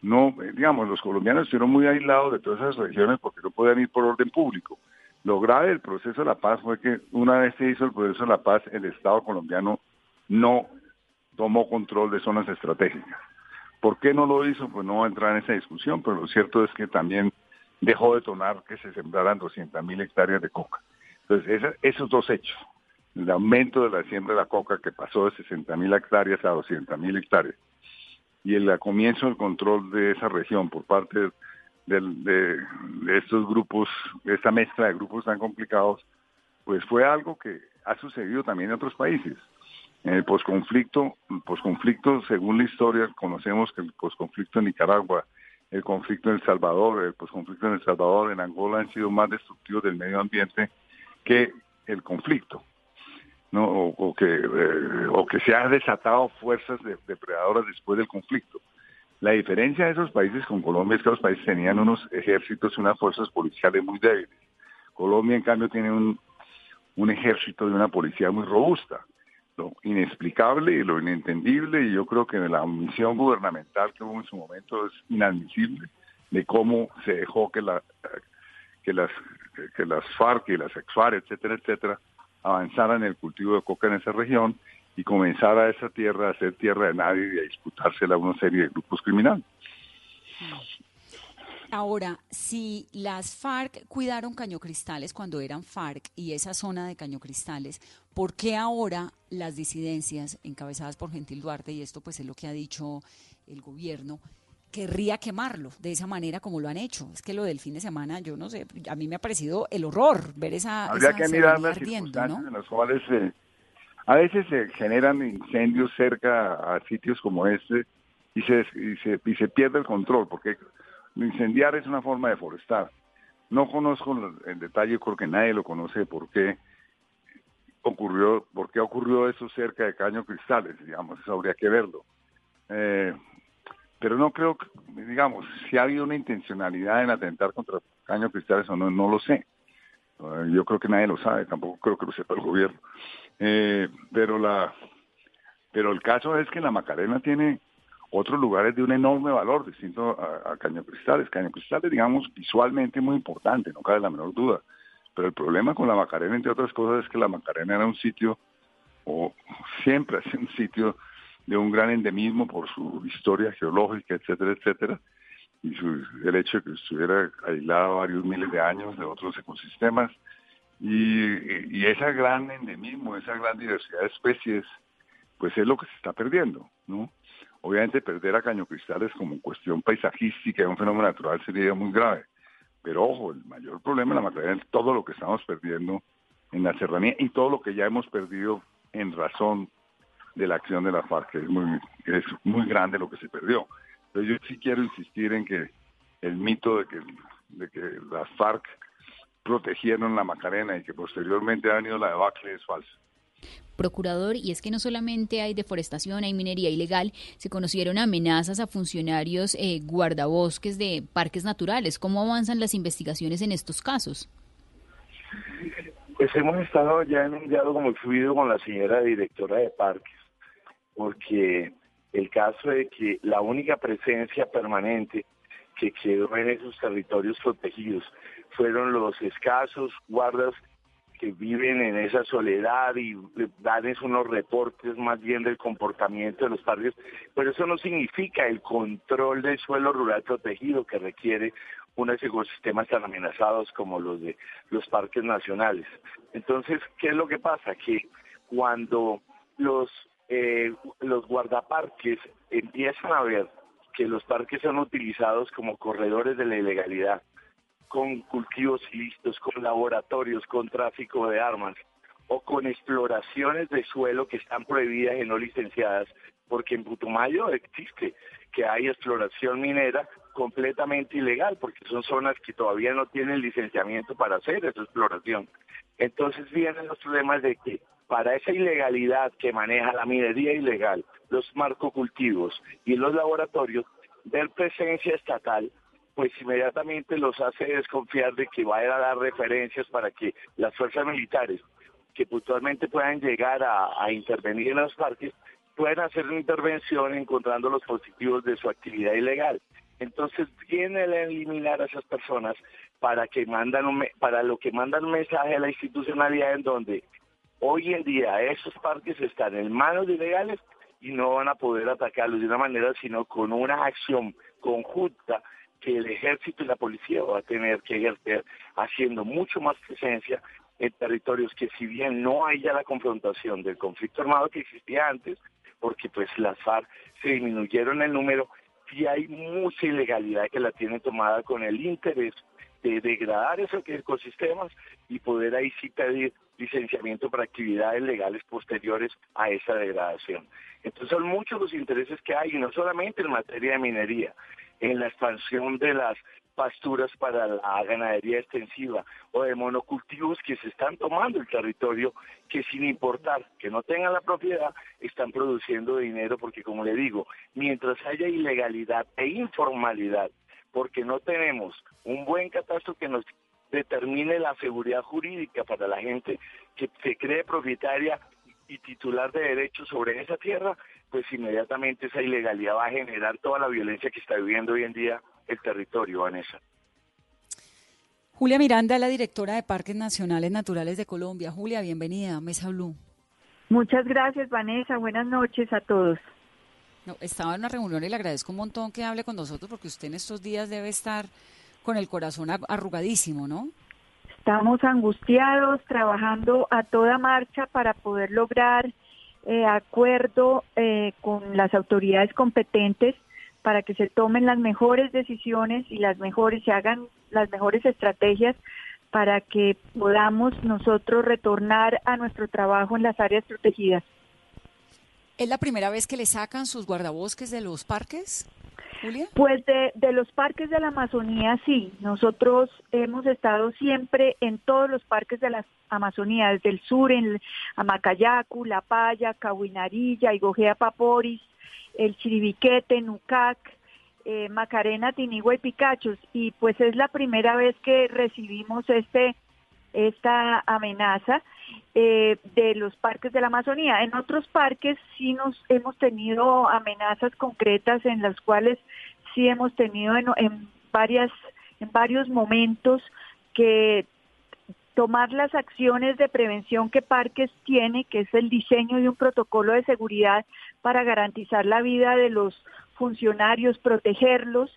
no, digamos, los colombianos estuvieron muy aislados de todas esas regiones porque no podían ir por orden público. Lo grave del proceso de la paz fue que una vez se hizo el proceso de la paz, el Estado colombiano no tomó control de zonas estratégicas. ¿Por qué no lo hizo? Pues no voy a entrar en esa discusión, pero lo cierto es que también dejó de tonar que se sembraran 200 mil hectáreas de coca. Entonces, esos dos hechos, el aumento de la siembra de la coca que pasó de 60 mil hectáreas a 200 mil hectáreas, y el comienzo del control de esa región por parte de, estos grupos, de esta mezcla de grupos tan complicados, pues fue algo que ha sucedido también en otros países. En el posconflicto, posconflicto, según la historia, conocemos que el posconflicto en Nicaragua, el conflicto en El Salvador, el posconflicto en El Salvador, en Angola han sido más destructivos del medio ambiente que el conflicto. ¿no? o, que, eh, o que se han desatado fuerzas depredadoras después del conflicto. La diferencia de esos países con Colombia es que los países tenían unos ejércitos y unas fuerzas policiales muy débiles. Colombia, en cambio, tiene un, un ejército y una policía muy robusta. Lo inexplicable y lo inentendible, y yo creo que la omisión gubernamental que hubo en su momento es inadmisible de cómo se dejó que, la, que, las, que las FARC y las ex-FARC, etcétera, etcétera, avanzara en el cultivo de coca en esa región y comenzara esa tierra a ser tierra de nadie y a disputársela a una serie de grupos criminales. Ahora, si las FARC cuidaron Cañocristales cuando eran FARC y esa zona de Cañocristales, ¿por qué ahora las disidencias encabezadas por Gentil Duarte, y esto pues es lo que ha dicho el gobierno, querría quemarlo de esa manera como lo han hecho. Es que lo del fin de semana, yo no sé, a mí me ha parecido el horror ver esa. Habría que mirar las circunstancias en las cuales a veces se generan incendios cerca a sitios como este y se, y se, y se pierde el control, porque incendiar es una forma de forestar. No conozco en detalle, creo que nadie lo conoce por qué ocurrió, por qué ocurrió eso cerca de Caño Cristales, digamos, eso habría que verlo. Eh, pero no creo digamos, si ha habido una intencionalidad en atentar contra Caño Cristales o no, no lo sé. Eh, yo creo que nadie lo sabe, tampoco creo que lo sepa el gobierno. Eh, pero la, pero el caso es que la Macarena tiene otros lugares de un enorme valor distinto a, Caño Cristales. Caño Cristales, digamos, visualmente muy importante, no cabe la menor duda. Pero el problema con la Macarena, entre otras cosas, es que la Macarena era un sitio, o siempre ha sido un sitio de un gran endemismo por su historia geológica, etcétera, etcétera, y su, el hecho de que estuviera aislado varios miles de años de otros ecosistemas. Y, y ese gran endemismo, esa gran diversidad de especies, pues es lo que se está perdiendo, ¿no? Obviamente perder a cañocristales como cuestión paisajística un fenómeno natural sería muy grave. Pero ojo, el mayor problema en la materia es todo lo que estamos perdiendo en la serranía y todo lo que ya hemos perdido en razón de la acción de la FARC, que es muy, es muy grande lo que se perdió. Pero yo sí quiero insistir en que el mito de que, de que las FARC protegieron la Macarena y que posteriormente ha venido la debacle es falso. Procurador, y es que no solamente hay deforestación, hay minería ilegal, se conocieron amenazas a funcionarios eh, guardabosques de parques naturales. ¿Cómo avanzan las investigaciones en estos casos? Pues hemos estado ya en un diálogo muy fluido con la señora directora de parques porque el caso de que la única presencia permanente que quedó en esos territorios protegidos fueron los escasos guardas que viven en esa soledad y dan unos reportes más bien del comportamiento de los parques, pero eso no significa el control del suelo rural protegido que requiere unos ecosistemas tan amenazados como los de los parques nacionales. Entonces, ¿qué es lo que pasa? Que cuando los eh, los guardaparques empiezan a ver que los parques son utilizados como corredores de la ilegalidad, con cultivos ilícitos, con laboratorios, con tráfico de armas o con exploraciones de suelo que están prohibidas y no licenciadas, porque en Putumayo existe que hay exploración minera completamente ilegal, porque son zonas que todavía no tienen licenciamiento para hacer esa exploración. Entonces vienen los problemas de que para esa ilegalidad que maneja la minería ilegal, los marcocultivos y los laboratorios, ver presencia estatal, pues inmediatamente los hace desconfiar de que vaya a dar referencias para que las fuerzas militares que puntualmente puedan llegar a, intervenir en los parques puedan hacer una intervención encontrando los positivos de su actividad ilegal. Entonces viene a eliminar a esas personas para que mandan para lo que mandan un mensaje a la institucionalidad en donde hoy en día esos parques están en manos ilegales y no van a poder atacarlos de una manera sino con una acción conjunta que el ejército y la policía va a tener que ejercer haciendo mucho más presencia en territorios que si bien no hay ya la confrontación del conflicto armado que existía antes, porque pues las FARC se disminuyeron el número, sí hay mucha ilegalidad que la tiene tomada con el interés de degradar esos ecosistemas y poder ahí sí pedir licenciamiento para actividades legales posteriores a esa degradación. Entonces son muchos los intereses que hay, y no solamente en materia de minería, en la expansión de las pasturas para la ganadería extensiva o de monocultivos que se están tomando el territorio que sin importar que no tengan la propiedad están produciendo dinero porque como le digo, mientras haya ilegalidad e informalidad, porque no tenemos un buen catastro que nos determine la seguridad jurídica para la gente que se cree propietaria y titular de derechos sobre esa tierra, pues inmediatamente esa ilegalidad va a generar toda la violencia que está viviendo hoy en día el territorio, Vanessa. Julia Miranda, la directora de Parques Nacionales Naturales de Colombia. Julia, bienvenida a Mesa Blue. Muchas gracias, Vanessa. Buenas noches a todos. No, estaba en una reunión y le agradezco un montón que hable con nosotros porque usted en estos días debe estar con el corazón arrugadísimo, ¿no? Estamos angustiados, trabajando a toda marcha para poder lograr eh, acuerdo eh, con las autoridades competentes para que se tomen las mejores decisiones y las mejores, se hagan las mejores estrategias para que podamos nosotros retornar a nuestro trabajo en las áreas protegidas. ¿Es la primera vez que le sacan sus guardabosques de los parques? Pues de, de, los parques de la Amazonía sí, nosotros hemos estado siempre en todos los parques de la Amazonía, desde el sur en Amacayacu, La Paya, Cahuinarilla, Igojea Paporis, el Chiribiquete, Nucac, eh, Macarena, Tinigua y Picachos. Y pues es la primera vez que recibimos este esta amenaza eh, de los parques de la Amazonía. En otros parques sí nos hemos tenido amenazas concretas en las cuales sí hemos tenido en, varias en varios momentos que tomar las acciones de prevención que Parques tiene, que es el diseño de un protocolo de seguridad para garantizar la vida de los funcionarios, protegerlos,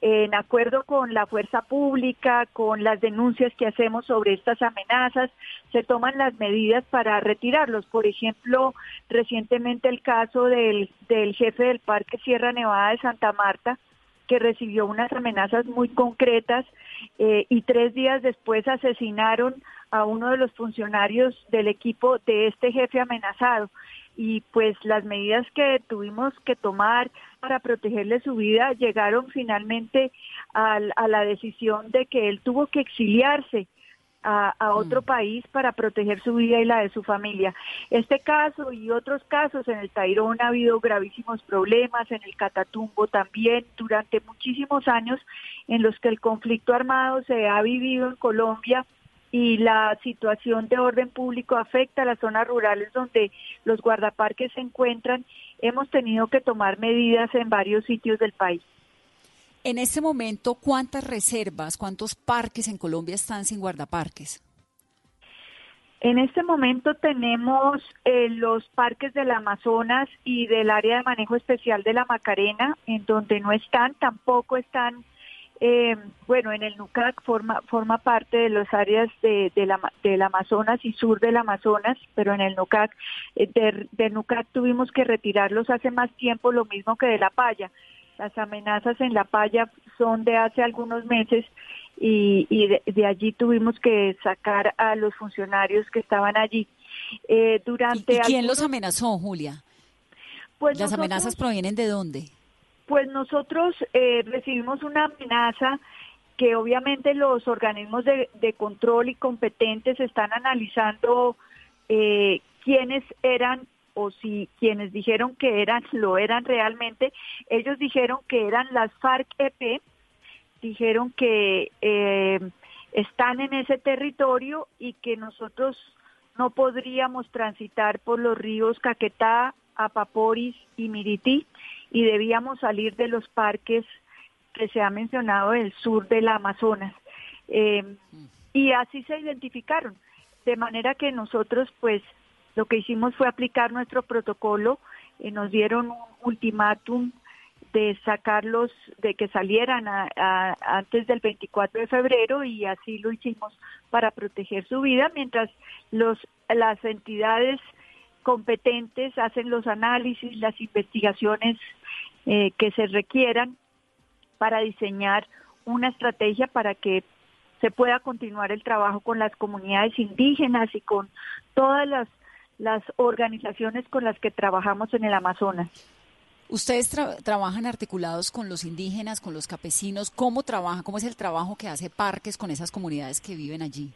en acuerdo con la fuerza pública, con las denuncias que hacemos sobre estas amenazas, se toman las medidas para retirarlos. Por ejemplo, recientemente el caso del, del jefe del Parque Sierra Nevada de Santa Marta, que recibió unas amenazas muy concretas eh, y tres días después asesinaron a uno de los funcionarios del equipo de este jefe amenazado. Y pues las medidas que tuvimos que tomar para protegerle su vida llegaron finalmente a, a la decisión de que él tuvo que exiliarse a, otro mm. país para proteger su vida y la de su familia. Este caso y otros casos en el Tairón ha habido gravísimos problemas, en el Catatumbo también, durante muchísimos años en los que el conflicto armado se ha vivido en Colombia y la situación de orden público afecta a las zonas rurales donde los guardaparques se encuentran, hemos tenido que tomar medidas en varios sitios del país. En este momento, ¿cuántas reservas, cuántos parques en Colombia están sin guardaparques? En este momento tenemos eh, los parques del Amazonas y del área de manejo especial de la Macarena, en donde no están, tampoco están, eh, bueno, en el NUCAC forma, forma parte de las áreas de, la, del Amazonas y sur del Amazonas, pero en el NUCAC, eh, de, NUCAC tuvimos que retirarlos hace más tiempo, lo mismo que de La Paya. Las amenazas en La Paya son de hace algunos meses y, de, allí tuvimos que sacar a los funcionarios que estaban allí. Eh, durante ¿Y quién los amenazó, Julia? Pues ¿Las amenazas provienen de dónde? Pues nosotros eh, recibimos una amenaza que obviamente los organismos de, control y competentes están analizando eh, quiénes eran o si quienes dijeron que eran lo eran realmente. Ellos dijeron que eran las FARC-EP, dijeron que eh, están en ese territorio y que nosotros no podríamos transitar por los ríos Caquetá, Apaporis y Mirití y debíamos salir de los parques que se ha mencionado del sur del Amazonas. Eh, y así se identificaron. De manera que nosotros, pues, lo que hicimos fue aplicar nuestro protocolo, y nos dieron un ultimátum de sacarlos, de que salieran antes del 24 de febrero y así lo hicimos para proteger su vida, mientras los, las entidades competentes hacen los análisis, las investigaciones eh, que se requieran para diseñar una estrategia para que se pueda continuar el trabajo con las comunidades indígenas y con todas las, las organizaciones con las que trabajamos en el Amazonas. Ustedes trabajan articulados con los indígenas, con los campesinos. ¿Cómo trabajan? ¿Cómo es el trabajo que hace Parques con esas comunidades que viven allí?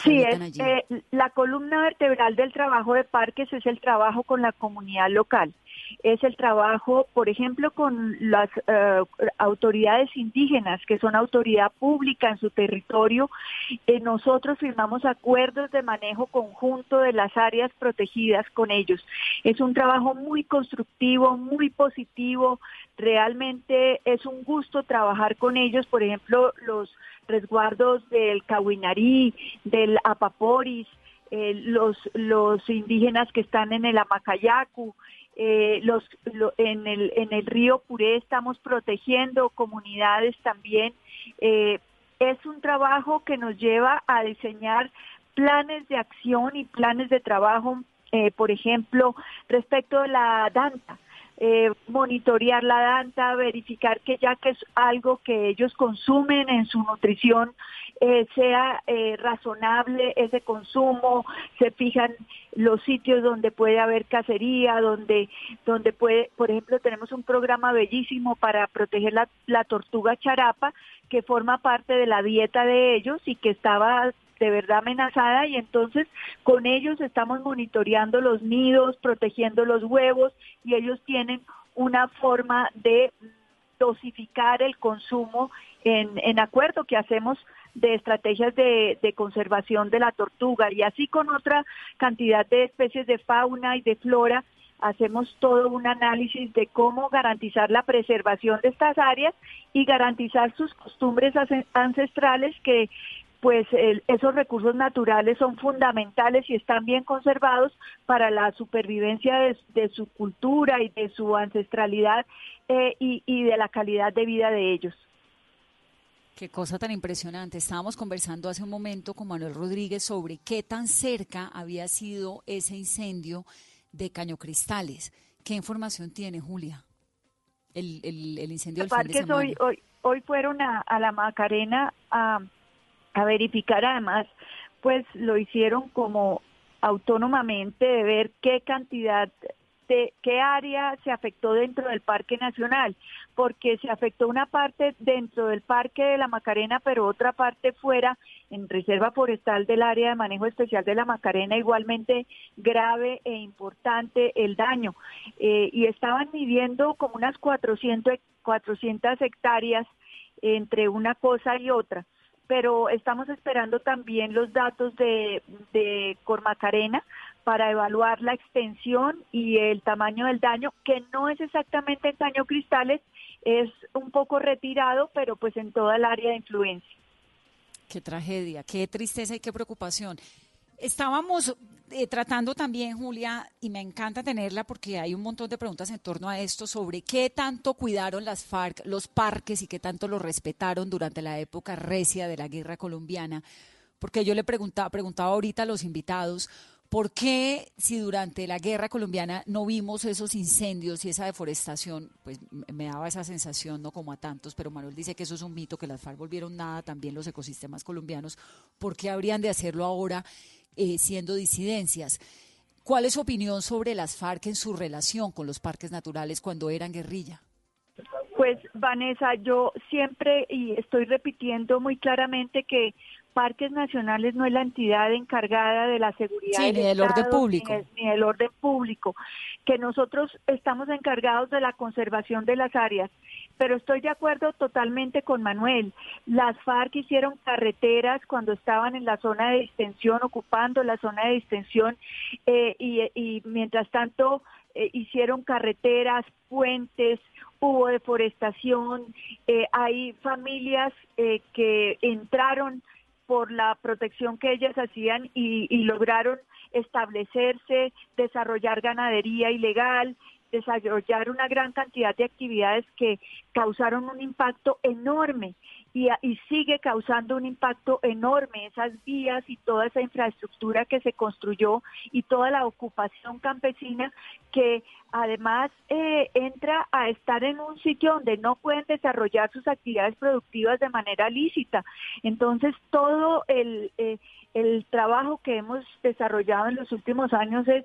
Sí, eh, la columna vertebral del trabajo de Parques es el trabajo con la comunidad local es el trabajo, por ejemplo, con las eh, autoridades indígenas, que son autoridad pública en su territorio. Eh, nosotros firmamos acuerdos de manejo conjunto de las áreas protegidas con ellos. Es un trabajo muy constructivo, muy positivo. Realmente es un gusto trabajar con ellos. Por ejemplo, los resguardos del Cahuinarí, del Apaporis, eh, los, los indígenas que están en el Amacayacu, eh, los, en, el, en el río Puré estamos protegiendo comunidades también. Eh, es un trabajo que nos lleva a diseñar planes de acción y planes de trabajo, eh, por ejemplo, respecto de la danta. Eh, monitorear la danta, verificar que ya que es algo que ellos consumen en su nutrición, eh, sea eh, razonable ese consumo, se fijan los sitios donde puede haber cacería, donde, donde puede, por ejemplo, tenemos un programa bellísimo para proteger la, la tortuga charapa, que forma parte de la dieta de ellos y que estaba de verdad amenazada y entonces con ellos estamos monitoreando los nidos, protegiendo los huevos y ellos tienen una forma de dosificar el consumo en, acuerdo que hacemos de estrategias de, de, conservación de la tortuga. Y así con otra cantidad de especies de fauna y de flora hacemos todo un análisis de cómo garantizar la preservación de estas áreas y garantizar sus costumbres ancestrales que pues esos recursos naturales son fundamentales y están bien conservados para la supervivencia de, su cultura y de su ancestralidad eh, y, y de la calidad de vida de ellos. Qué cosa tan impresionante. Estábamos conversando hace un momento con Manuel Rodríguez sobre qué tan cerca había sido ese incendio de Caño Cristales. ¿Qué información tiene, Julia? El, el, incendio del fin de semana. Hoy, hoy, hoy fueron a, a la Macarena a a verificar además, pues lo hicieron como autónomamente de ver qué cantidad de qué área se afectó dentro del Parque Nacional, porque se afectó una parte dentro del Parque de la Macarena, pero otra parte fuera, en Reserva Forestal del Área de Manejo Especial de la Macarena, igualmente grave e importante el daño. Eh, y estaban midiendo como unas 400, 400 hectáreas entre una cosa y otra pero estamos esperando también los datos de, de Cormacarena para evaluar la extensión y el tamaño del daño, que no es exactamente en daño cristales, es un poco retirado, pero pues en toda el área de influencia. Qué tragedia, qué tristeza y qué preocupación. Estábamos eh, tratando también, Julia, y me encanta tenerla porque hay un montón de preguntas en torno a esto sobre qué tanto cuidaron las FARC los parques y qué tanto los respetaron durante la época recia de la guerra colombiana. Porque yo le preguntaba, preguntaba ahorita a los invitados, ¿por qué si durante la guerra colombiana no vimos esos incendios y esa deforestación? Pues me daba esa sensación, no como a tantos, pero Manuel dice que eso es un mito, que las FARC volvieron nada, también los ecosistemas colombianos. ¿Por qué habrían de hacerlo ahora? Eh, siendo disidencias. ¿Cuál es su opinión sobre las FARC en su relación con los parques naturales cuando eran guerrilla? Pues Vanessa, yo siempre y estoy repitiendo muy claramente que Parques Nacionales no es la entidad encargada de la seguridad ni del orden público. Ni, del orden público, que nosotros estamos encargados de la conservación de las áreas. Pero estoy de acuerdo totalmente con Manuel. Las FARC hicieron carreteras cuando estaban en la zona de distensión, ocupando la zona de distensión, eh, y, mientras tanto eh, hicieron carreteras, puentes, hubo deforestación, eh, hay familias que entraron por la protección que ellas hacían y, lograron establecerse, desarrollar ganadería ilegal, desarrollar una gran cantidad de actividades que causaron un impacto enorme y, y, sigue causando un impacto enorme esas vías y toda esa infraestructura que se construyó y toda la ocupación campesina que además eh, entra a estar en un sitio donde no pueden desarrollar sus actividades productivas de manera lícita. Entonces todo el, eh, el trabajo que hemos desarrollado en los últimos años es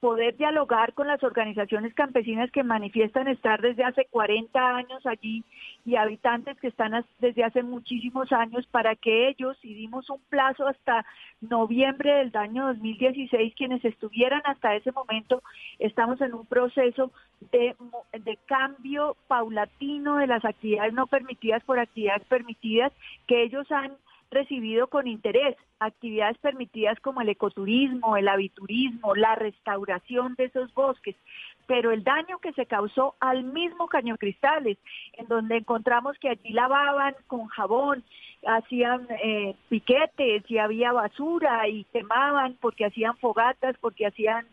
poder dialogar con las organizaciones campesinas que manifiestan estar desde hace 40 años allí y habitantes que están desde hace muchísimos años para que ellos, y dimos un plazo hasta noviembre del año 2016, quienes estuvieran hasta ese momento, estamos en un proceso de, de cambio paulatino de las actividades no permitidas por actividades permitidas que ellos han recibido con interés. Actividades permitidas como el ecoturismo, el aviturismo, la restauración de esos bosques, pero el daño que se causó al mismo Caño Cristales, en donde encontramos que allí lavaban con jabón, hacían eh, piquetes y había basura y quemaban porque hacían fogatas, porque hacían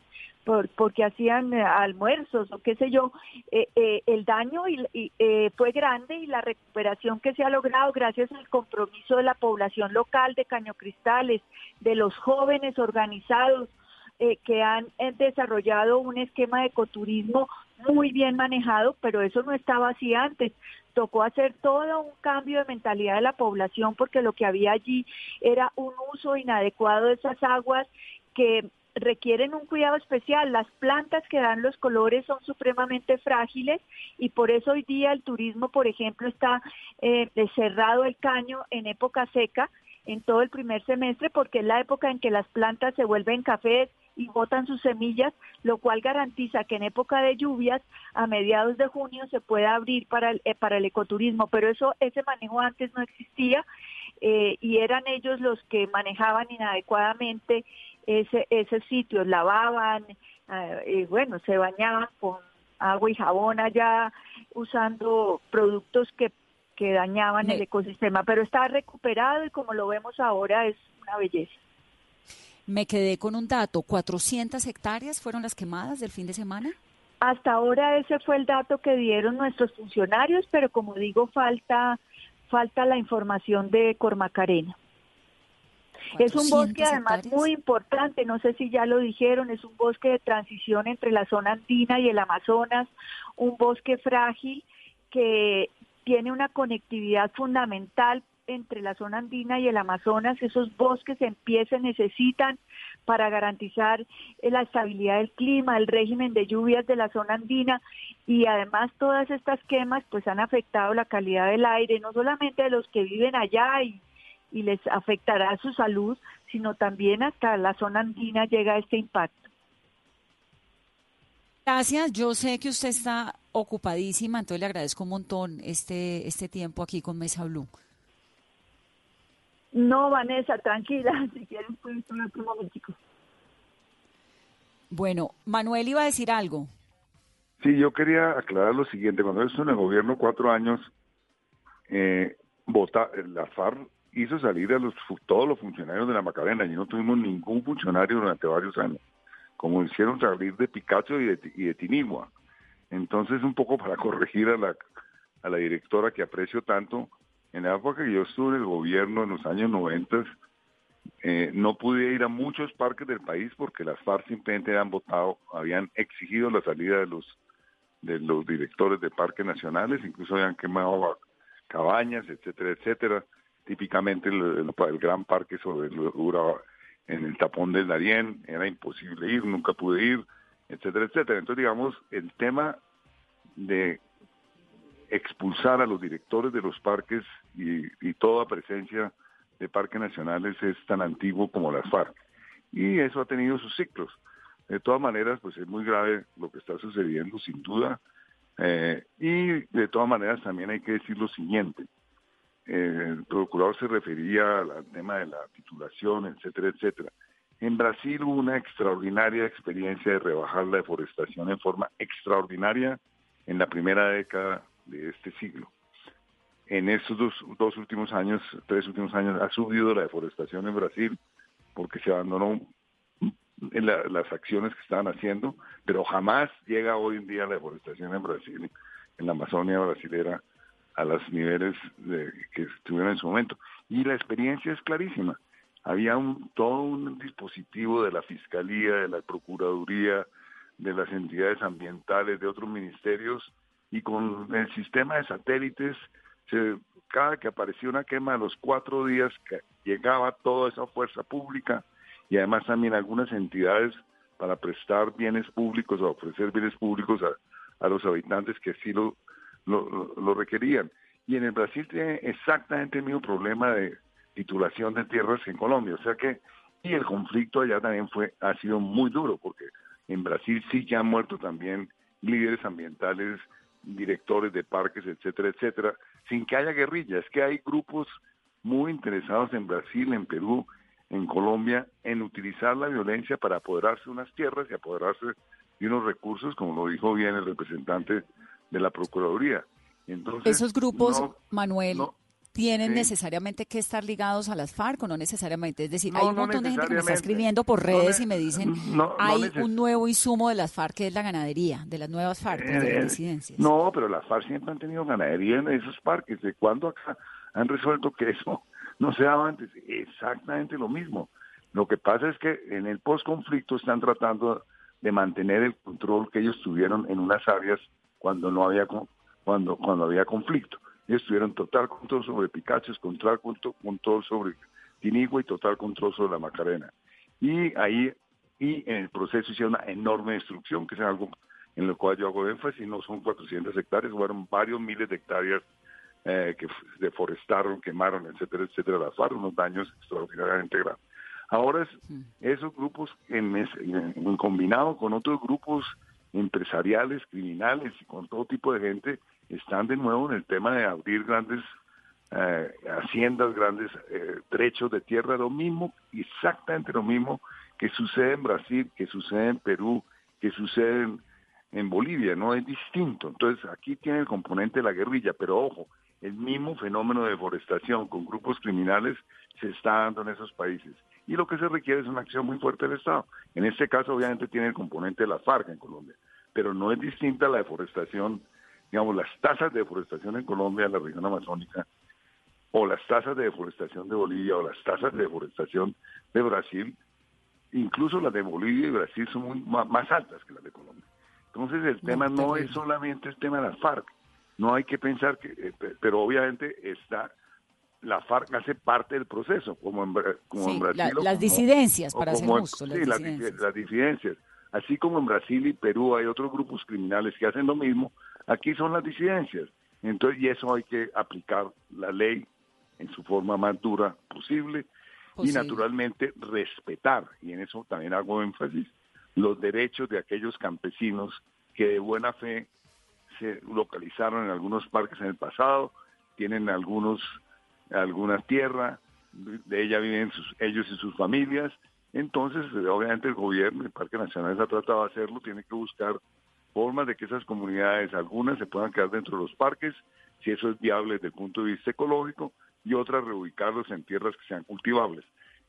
porque hacían eh, almuerzos o qué sé yo, eh, eh, el daño fue grande y la recuperación que se ha logrado gracias al compromiso de la población local de Caño Cristales, de los jóvenes organizados que han desarrollado un esquema de ecoturismo muy bien manejado, pero eso no estaba así antes. Tocó hacer todo un cambio de mentalidad de la población porque lo que había allí era un uso inadecuado de esas aguas que requieren un cuidado especial. Las plantas que dan los colores son supremamente frágiles y por eso hoy día el turismo, por ejemplo, está eh, cerrado el caño en época seca en todo el primer semestre porque es la época en que las plantas se vuelven cafés y botan sus semillas, lo cual garantiza que en época de lluvias, a mediados de junio, se pueda abrir para el, eh, para el ecoturismo. Pero eso, ese manejo antes no existía eh, y eran ellos los que manejaban inadecuadamente ese, esos sitios, lavaban, eh, y bueno, se bañaban con agua y jabón allá usando productos que, que dañaban el ecosistema, pero está recuperado y como lo vemos ahora es una belleza. Me quedé con un dato, 400 hectáreas fueron las quemadas del fin de semana. Hasta ahora ese fue el dato que dieron nuestros funcionarios, pero como digo, falta falta la información de Cormacarena. Es un bosque además muy importante, no sé si ya lo dijeron, es un bosque de transición entre la zona andina y el Amazonas, un bosque frágil que tiene una conectividad fundamental entre la zona andina y el Amazonas, esos bosques en pie se necesitan para garantizar la estabilidad del clima, el régimen de lluvias de la zona andina y además todas estas quemas pues han afectado la calidad del aire, no solamente de los que viven allá y y les afectará su salud, sino también hasta la zona andina llega este impacto. Gracias, yo sé que usted está ocupadísima, entonces le agradezco un montón este, este tiempo aquí con Mesa Blue. No, Vanessa, tranquila, si quieren pueden otro momentico. Bueno, Manuel iba a decir algo. Sí, yo quería aclarar lo siguiente. Cuando estuve en el gobierno cuatro años, eh, vota, la FARC hizo salir a los, todos los funcionarios de la Macarena y no tuvimos ningún funcionario durante varios años, como hicieron salir de Picacho y de, y de Tinigua. Entonces, un poco para corregir a la, directora que aprecio tanto, en la época que yo estuve en el gobierno en los años 90, eh, no pude ir a muchos parques del país porque las FARC simplemente habían votado, habían exigido la salida de los de los directores de parques nacionales, incluso habían quemado cabañas, etcétera, etcétera típicamente el, el, gran parque sobre el Urabá, en el tapón del Darién, era imposible ir, nunca pude ir, etcétera, etcétera. Entonces, digamos, el tema de expulsar a los directores de los parques y, y toda presencia de parques nacionales es tan antiguo como las FARC. Y eso ha tenido sus ciclos. De todas maneras, pues es muy grave lo que está sucediendo, sin duda. Eh, y de todas maneras también hay que decir lo siguiente. Eh, el procurador se refería al tema de la titulación, etcétera, etcétera. En Brasil hubo una extraordinaria experiencia de rebajar la deforestación en forma extraordinaria en la primera década de este siglo. En estos dos, dos últimos años, tres últimos años, ha subido la deforestación en Brasil porque se abandonó en las acciones que estaban haciendo, pero jamás llega hoy en día la deforestación en Brasil, en la Amazonia brasilera, a los niveles de, que estuvieron en su momento. Y la experiencia es clarísima. Había un, todo un dispositivo de la Fiscalía, de la Procuraduría, de las entidades ambientales, de otros ministerios, y con el sistema de satélites, se, cada que aparecía una quema a los cuatro días llegaba toda esa fuerza pública y además también algunas entidades para prestar bienes públicos o ofrecer bienes públicos a, a los habitantes que así lo, lo, requerían. Y en el Brasil tiene exactamente el mismo problema de titulación de tierras que en Colombia. O sea que, y el conflicto allá también fue, ha sido muy duro, porque en Brasil sí que han muerto también líderes ambientales, directores de parques, etcétera, etcétera, sin que haya guerrillas. Es que hay grupos muy interesados en Brasil, en Perú, en Colombia, en utilizar la violencia para apoderarse de unas tierras y apoderarse de unos recursos, como lo dijo bien el representante de la Procuraduría. Entonces, Esos grupos, Manuel, tienen necesariamente que estar ligados a las FARC o no necesariamente. Es decir, hay un montón de gente que me está escribiendo por redes y me dicen, hay un nuevo insumo de las FARC que es la ganadería, de las nuevas FARC, de las Eh, disidencias. No, pero las FARC siempre han tenido ganadería en esos parques. ¿De cuándo acá han resuelto que eso no se daba antes? Exactamente lo mismo. Lo que pasa es que en el posconflicto están tratando de mantener el control que ellos tuvieron en unas áreas cuando no había cuando cuando había conflicto. Ellos tuvieron total control sobre Picachos, total control control sobre Tinigua y total control sobre la Macarena. Y ahí y en el proceso hicieron una enorme destrucción, que es algo en lo cual yo hago énfasis, no son 400 hectáreas, fueron varios miles de hectáreas eh, que deforestaron, quemaron, etcétera, etcétera, las FARC, unos daños extraordinariamente graves. Ahora es, esos grupos en, en- en combinado con otros grupos empresariales, criminales y con todo tipo de gente, están de nuevo en el tema de abrir grandes eh, haciendas, grandes eh, trechos de tierra, lo mismo, exactamente lo mismo que sucede en Brasil, que sucede en Perú, que sucede en, en Bolivia, no es distinto. Entonces aquí tiene el componente de la guerrilla, pero ojo, el mismo fenómeno de deforestación con grupos criminales se está dando en esos países. Y lo que se requiere es una acción muy fuerte del Estado. En este caso obviamente tiene el componente de la FARC en Colombia, pero no es distinta la deforestación, digamos, las tasas de deforestación en Colombia, en la región amazónica, o las tasas de deforestación de Bolivia, o las tasas de deforestación de Brasil, incluso las de Bolivia y Brasil son muy más altas que las de Colombia. Entonces el tema no es solamente el tema de las FARC, no hay que pensar que, eh, pe- pero obviamente está, la FARC hace parte del proceso, como en, como Sí, en Brasil. la- las como- disidencias, para ser como justo, las sí, disidencias. las disidencias. Así como en Brasil y Perú hay otros grupos criminales que hacen lo mismo, aquí son las disidencias. Entonces, y eso hay que aplicar la ley en su forma más dura posible y Posible. naturalmente respetar, y en eso también hago énfasis, los derechos de aquellos campesinos que de buena fe se localizaron en algunos parques en el pasado, tienen algunos alguna tierra, de ella viven sus- ellos y sus familias, entonces eh, obviamente el gobierno, el Parque Nacional ha tratado de hacerlo, tiene que buscar formas de que esas comunidades, algunas se puedan quedar dentro de los parques, si eso es viable desde el punto de vista ecológico, y otras reubicarlos en tierras que sean cultivables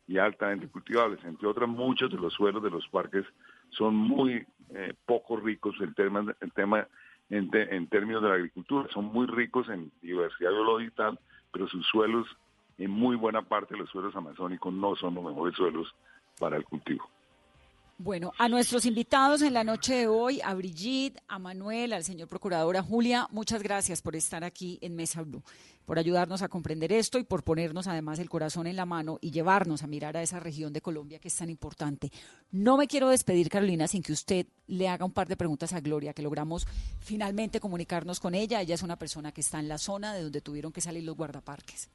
y altamente cultivables. Entre otras, muchos de los suelos de los parques son muy eh, poco ricos en, en, términos de la agricultura, son muy ricos en diversidad biológica tal, pero sus suelos, en muy buena parte de los suelos amazónicos, no son los mejores suelos para el cultivo. Bueno, a nuestros invitados en la noche de hoy, a Brigitte, a Manuel, al señor procurador, a Julia, muchas gracias por estar aquí en Mesa Blue, por ayudarnos a comprender esto y por ponernos además el corazón en la mano y llevarnos a mirar a esa región de Colombia que es tan importante. No me quiero despedir, Carolina, sin que usted le haga un par de preguntas a Gloria, que logramos finalmente comunicarnos con ella. Ella es una persona que está en la zona de donde tuvieron que salir los guardaparques.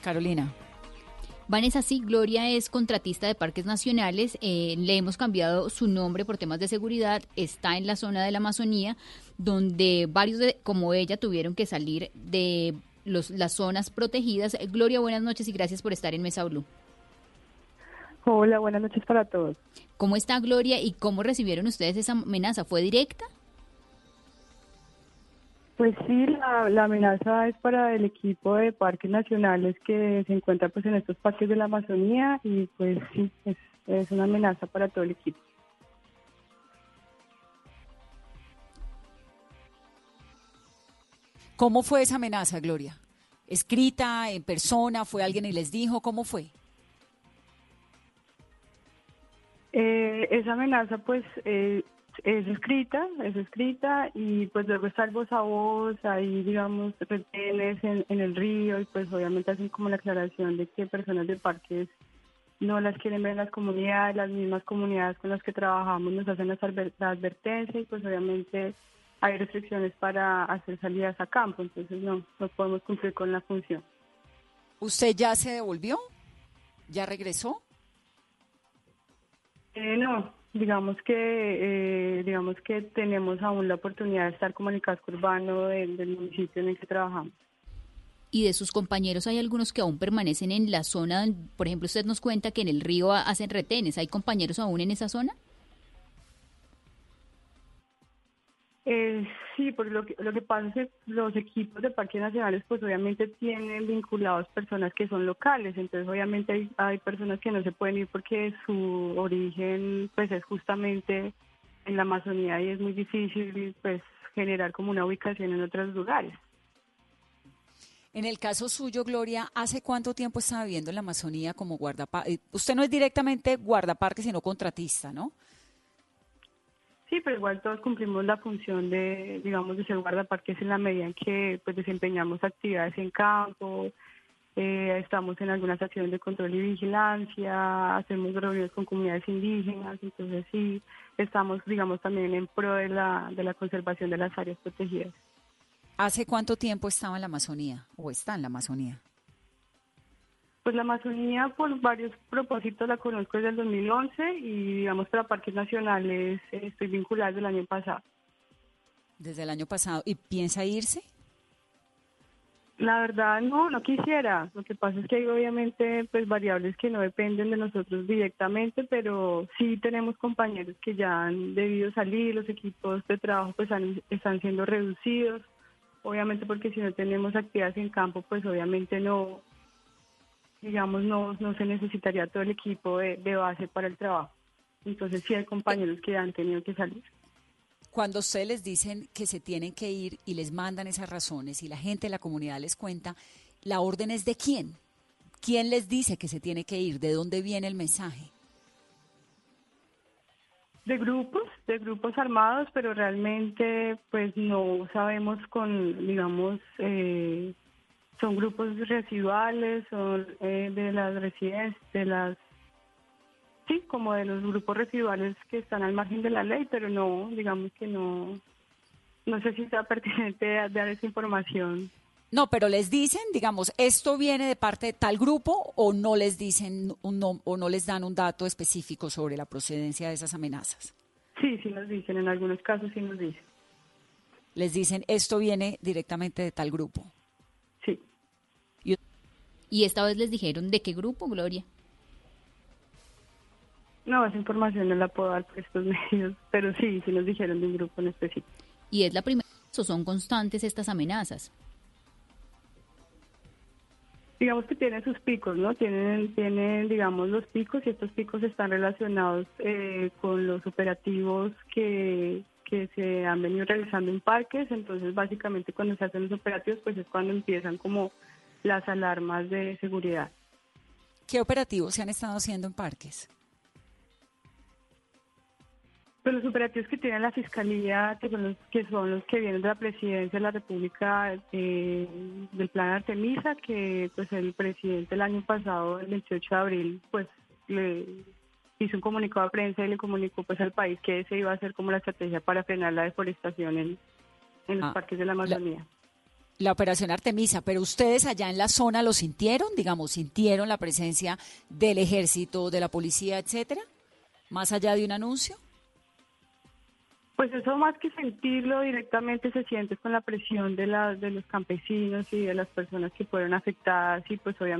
Carolina. Vanessa, sí, Gloria es contratista de parques nacionales, eh, le hemos cambiado su nombre por temas de seguridad, está en la zona de la Amazonía, donde varios de, como ella tuvieron que salir de los, las zonas protegidas. Gloria, buenas noches y gracias por estar en Mesa Blue. Hola, buenas noches para todos. ¿Cómo está Gloria y cómo recibieron ustedes esa amenaza? ¿Fue directa? Pues sí, la, amenaza es para el equipo de parques nacionales que se encuentra pues en estos parques de la Amazonía y pues sí, es, una amenaza para todo el equipo. ¿Cómo fue esa amenaza, Gloria? ¿Escrita, en persona? ¿Fue alguien y les dijo? ¿Cómo fue? Eh, esa amenaza pues eh, es escrita, es escrita y pues luego está el voz a voz, ahí digamos retenes en, en el río y pues obviamente hacen como la aclaración de que personas de parques no las quieren ver en las comunidades, las mismas comunidades con las que trabajamos nos hacen la, advertencia y pues obviamente hay restricciones para hacer salidas a campo, entonces no, no podemos cumplir con la función. ¿Usted ya se devolvió? ¿Ya regresó? Eh, no, digamos que eh, digamos que tenemos aún la oportunidad de estar como en el casco urbano del, del, municipio en el que trabajamos. Y de sus compañeros hay algunos que aún permanecen en la zona, por ejemplo, usted nos cuenta que en el río hacen retenes, ¿hay compañeros aún en esa zona? Eh, sí, porque lo que, lo que pasa es que los equipos de parques nacionales pues obviamente tienen vinculados personas que son locales, entonces obviamente hay, hay personas que no se pueden ir porque su origen pues es justamente en la Amazonía y es muy difícil pues generar como una ubicación en otros lugares. En el caso suyo, Gloria, ¿hace cuánto tiempo está viviendo en la Amazonía como guardaparque? Eh, usted no es directamente guardaparque, sino contratista, ¿no? Sí, pero igual todos cumplimos la función de, digamos, de ser guardaparques en la medida en que pues desempeñamos actividades en campo, eh, estamos en algunas acciones de control y vigilancia, hacemos reuniones con comunidades indígenas, entonces sí, estamos, digamos, también en pro de la, de la conservación de las áreas protegidas. ¿Hace cuánto tiempo estaba en la Amazonía o está en la Amazonía? Pues la Amazonía por varios propósitos la conozco desde el 2011 y digamos para parques nacionales eh, estoy vinculada desde el año pasado. Desde el año pasado. ¿Y piensa irse? La verdad no, no quisiera. Lo que pasa es que hay obviamente pues variables que no dependen de nosotros directamente, pero sí tenemos compañeros que ya han debido salir, los equipos de trabajo pues están siendo reducidos, obviamente porque si no tenemos actividades en campo pues obviamente no, digamos, no, no se necesitaría todo el equipo de, base para el trabajo. Entonces sí hay compañeros que han tenido que salir. Cuando ustedes les dicen que se tienen que ir y les mandan esas razones y la gente de la comunidad les cuenta, ¿la orden es de quién? ¿Quién les dice que se tiene que ir? ¿De dónde viene el mensaje? De grupos, de grupos armados, pero realmente pues no sabemos con, digamos, eh, son grupos residuales, son eh, de las residencias, de las, sí, como de los grupos residuales que están al margen de la ley, pero no, digamos que no, no sé si sea pertinente dar esa información. No, pero les dicen, digamos, esto viene de parte de tal grupo o no les dicen un, o no les dan un dato específico sobre la procedencia de esas amenazas. Sí, sí nos dicen, en algunos casos sí nos dicen. Les dicen, esto viene directamente de tal grupo. Y esta vez les dijeron de qué grupo, Gloria. No, esa información no la puedo dar por estos medios, pero sí, sí nos dijeron de un grupo en específico. ¿Y es la primera o son constantes estas amenazas? Digamos que tienen sus picos, ¿no? Tienen, tienen digamos, los picos y estos picos están relacionados eh, con los operativos que, que se han venido realizando en parques. Entonces, básicamente, cuando se hacen los operativos, pues es cuando empiezan como las alarmas de seguridad. ¿Qué operativos se han estado haciendo en parques? Pues los operativos que tiene la Fiscalía, que son los que, son los que vienen de la Presidencia de la República eh, del Plan Artemisa, que pues el presidente el año pasado, el 28 de abril, pues le hizo un comunicado a prensa y le comunicó pues al país que ese iba a ser como la estrategia para frenar la deforestación en, en los Ah, parques de la Amazonía. La operación Artemisa, pero ustedes allá en la zona lo sintieron, digamos, sintieron la presencia del ejército, de la policía, etcétera, más allá de un anuncio. Pues eso más que sentirlo directamente se siente con la presión de, la, de los campesinos y de las personas que fueron afectadas y pues obviamente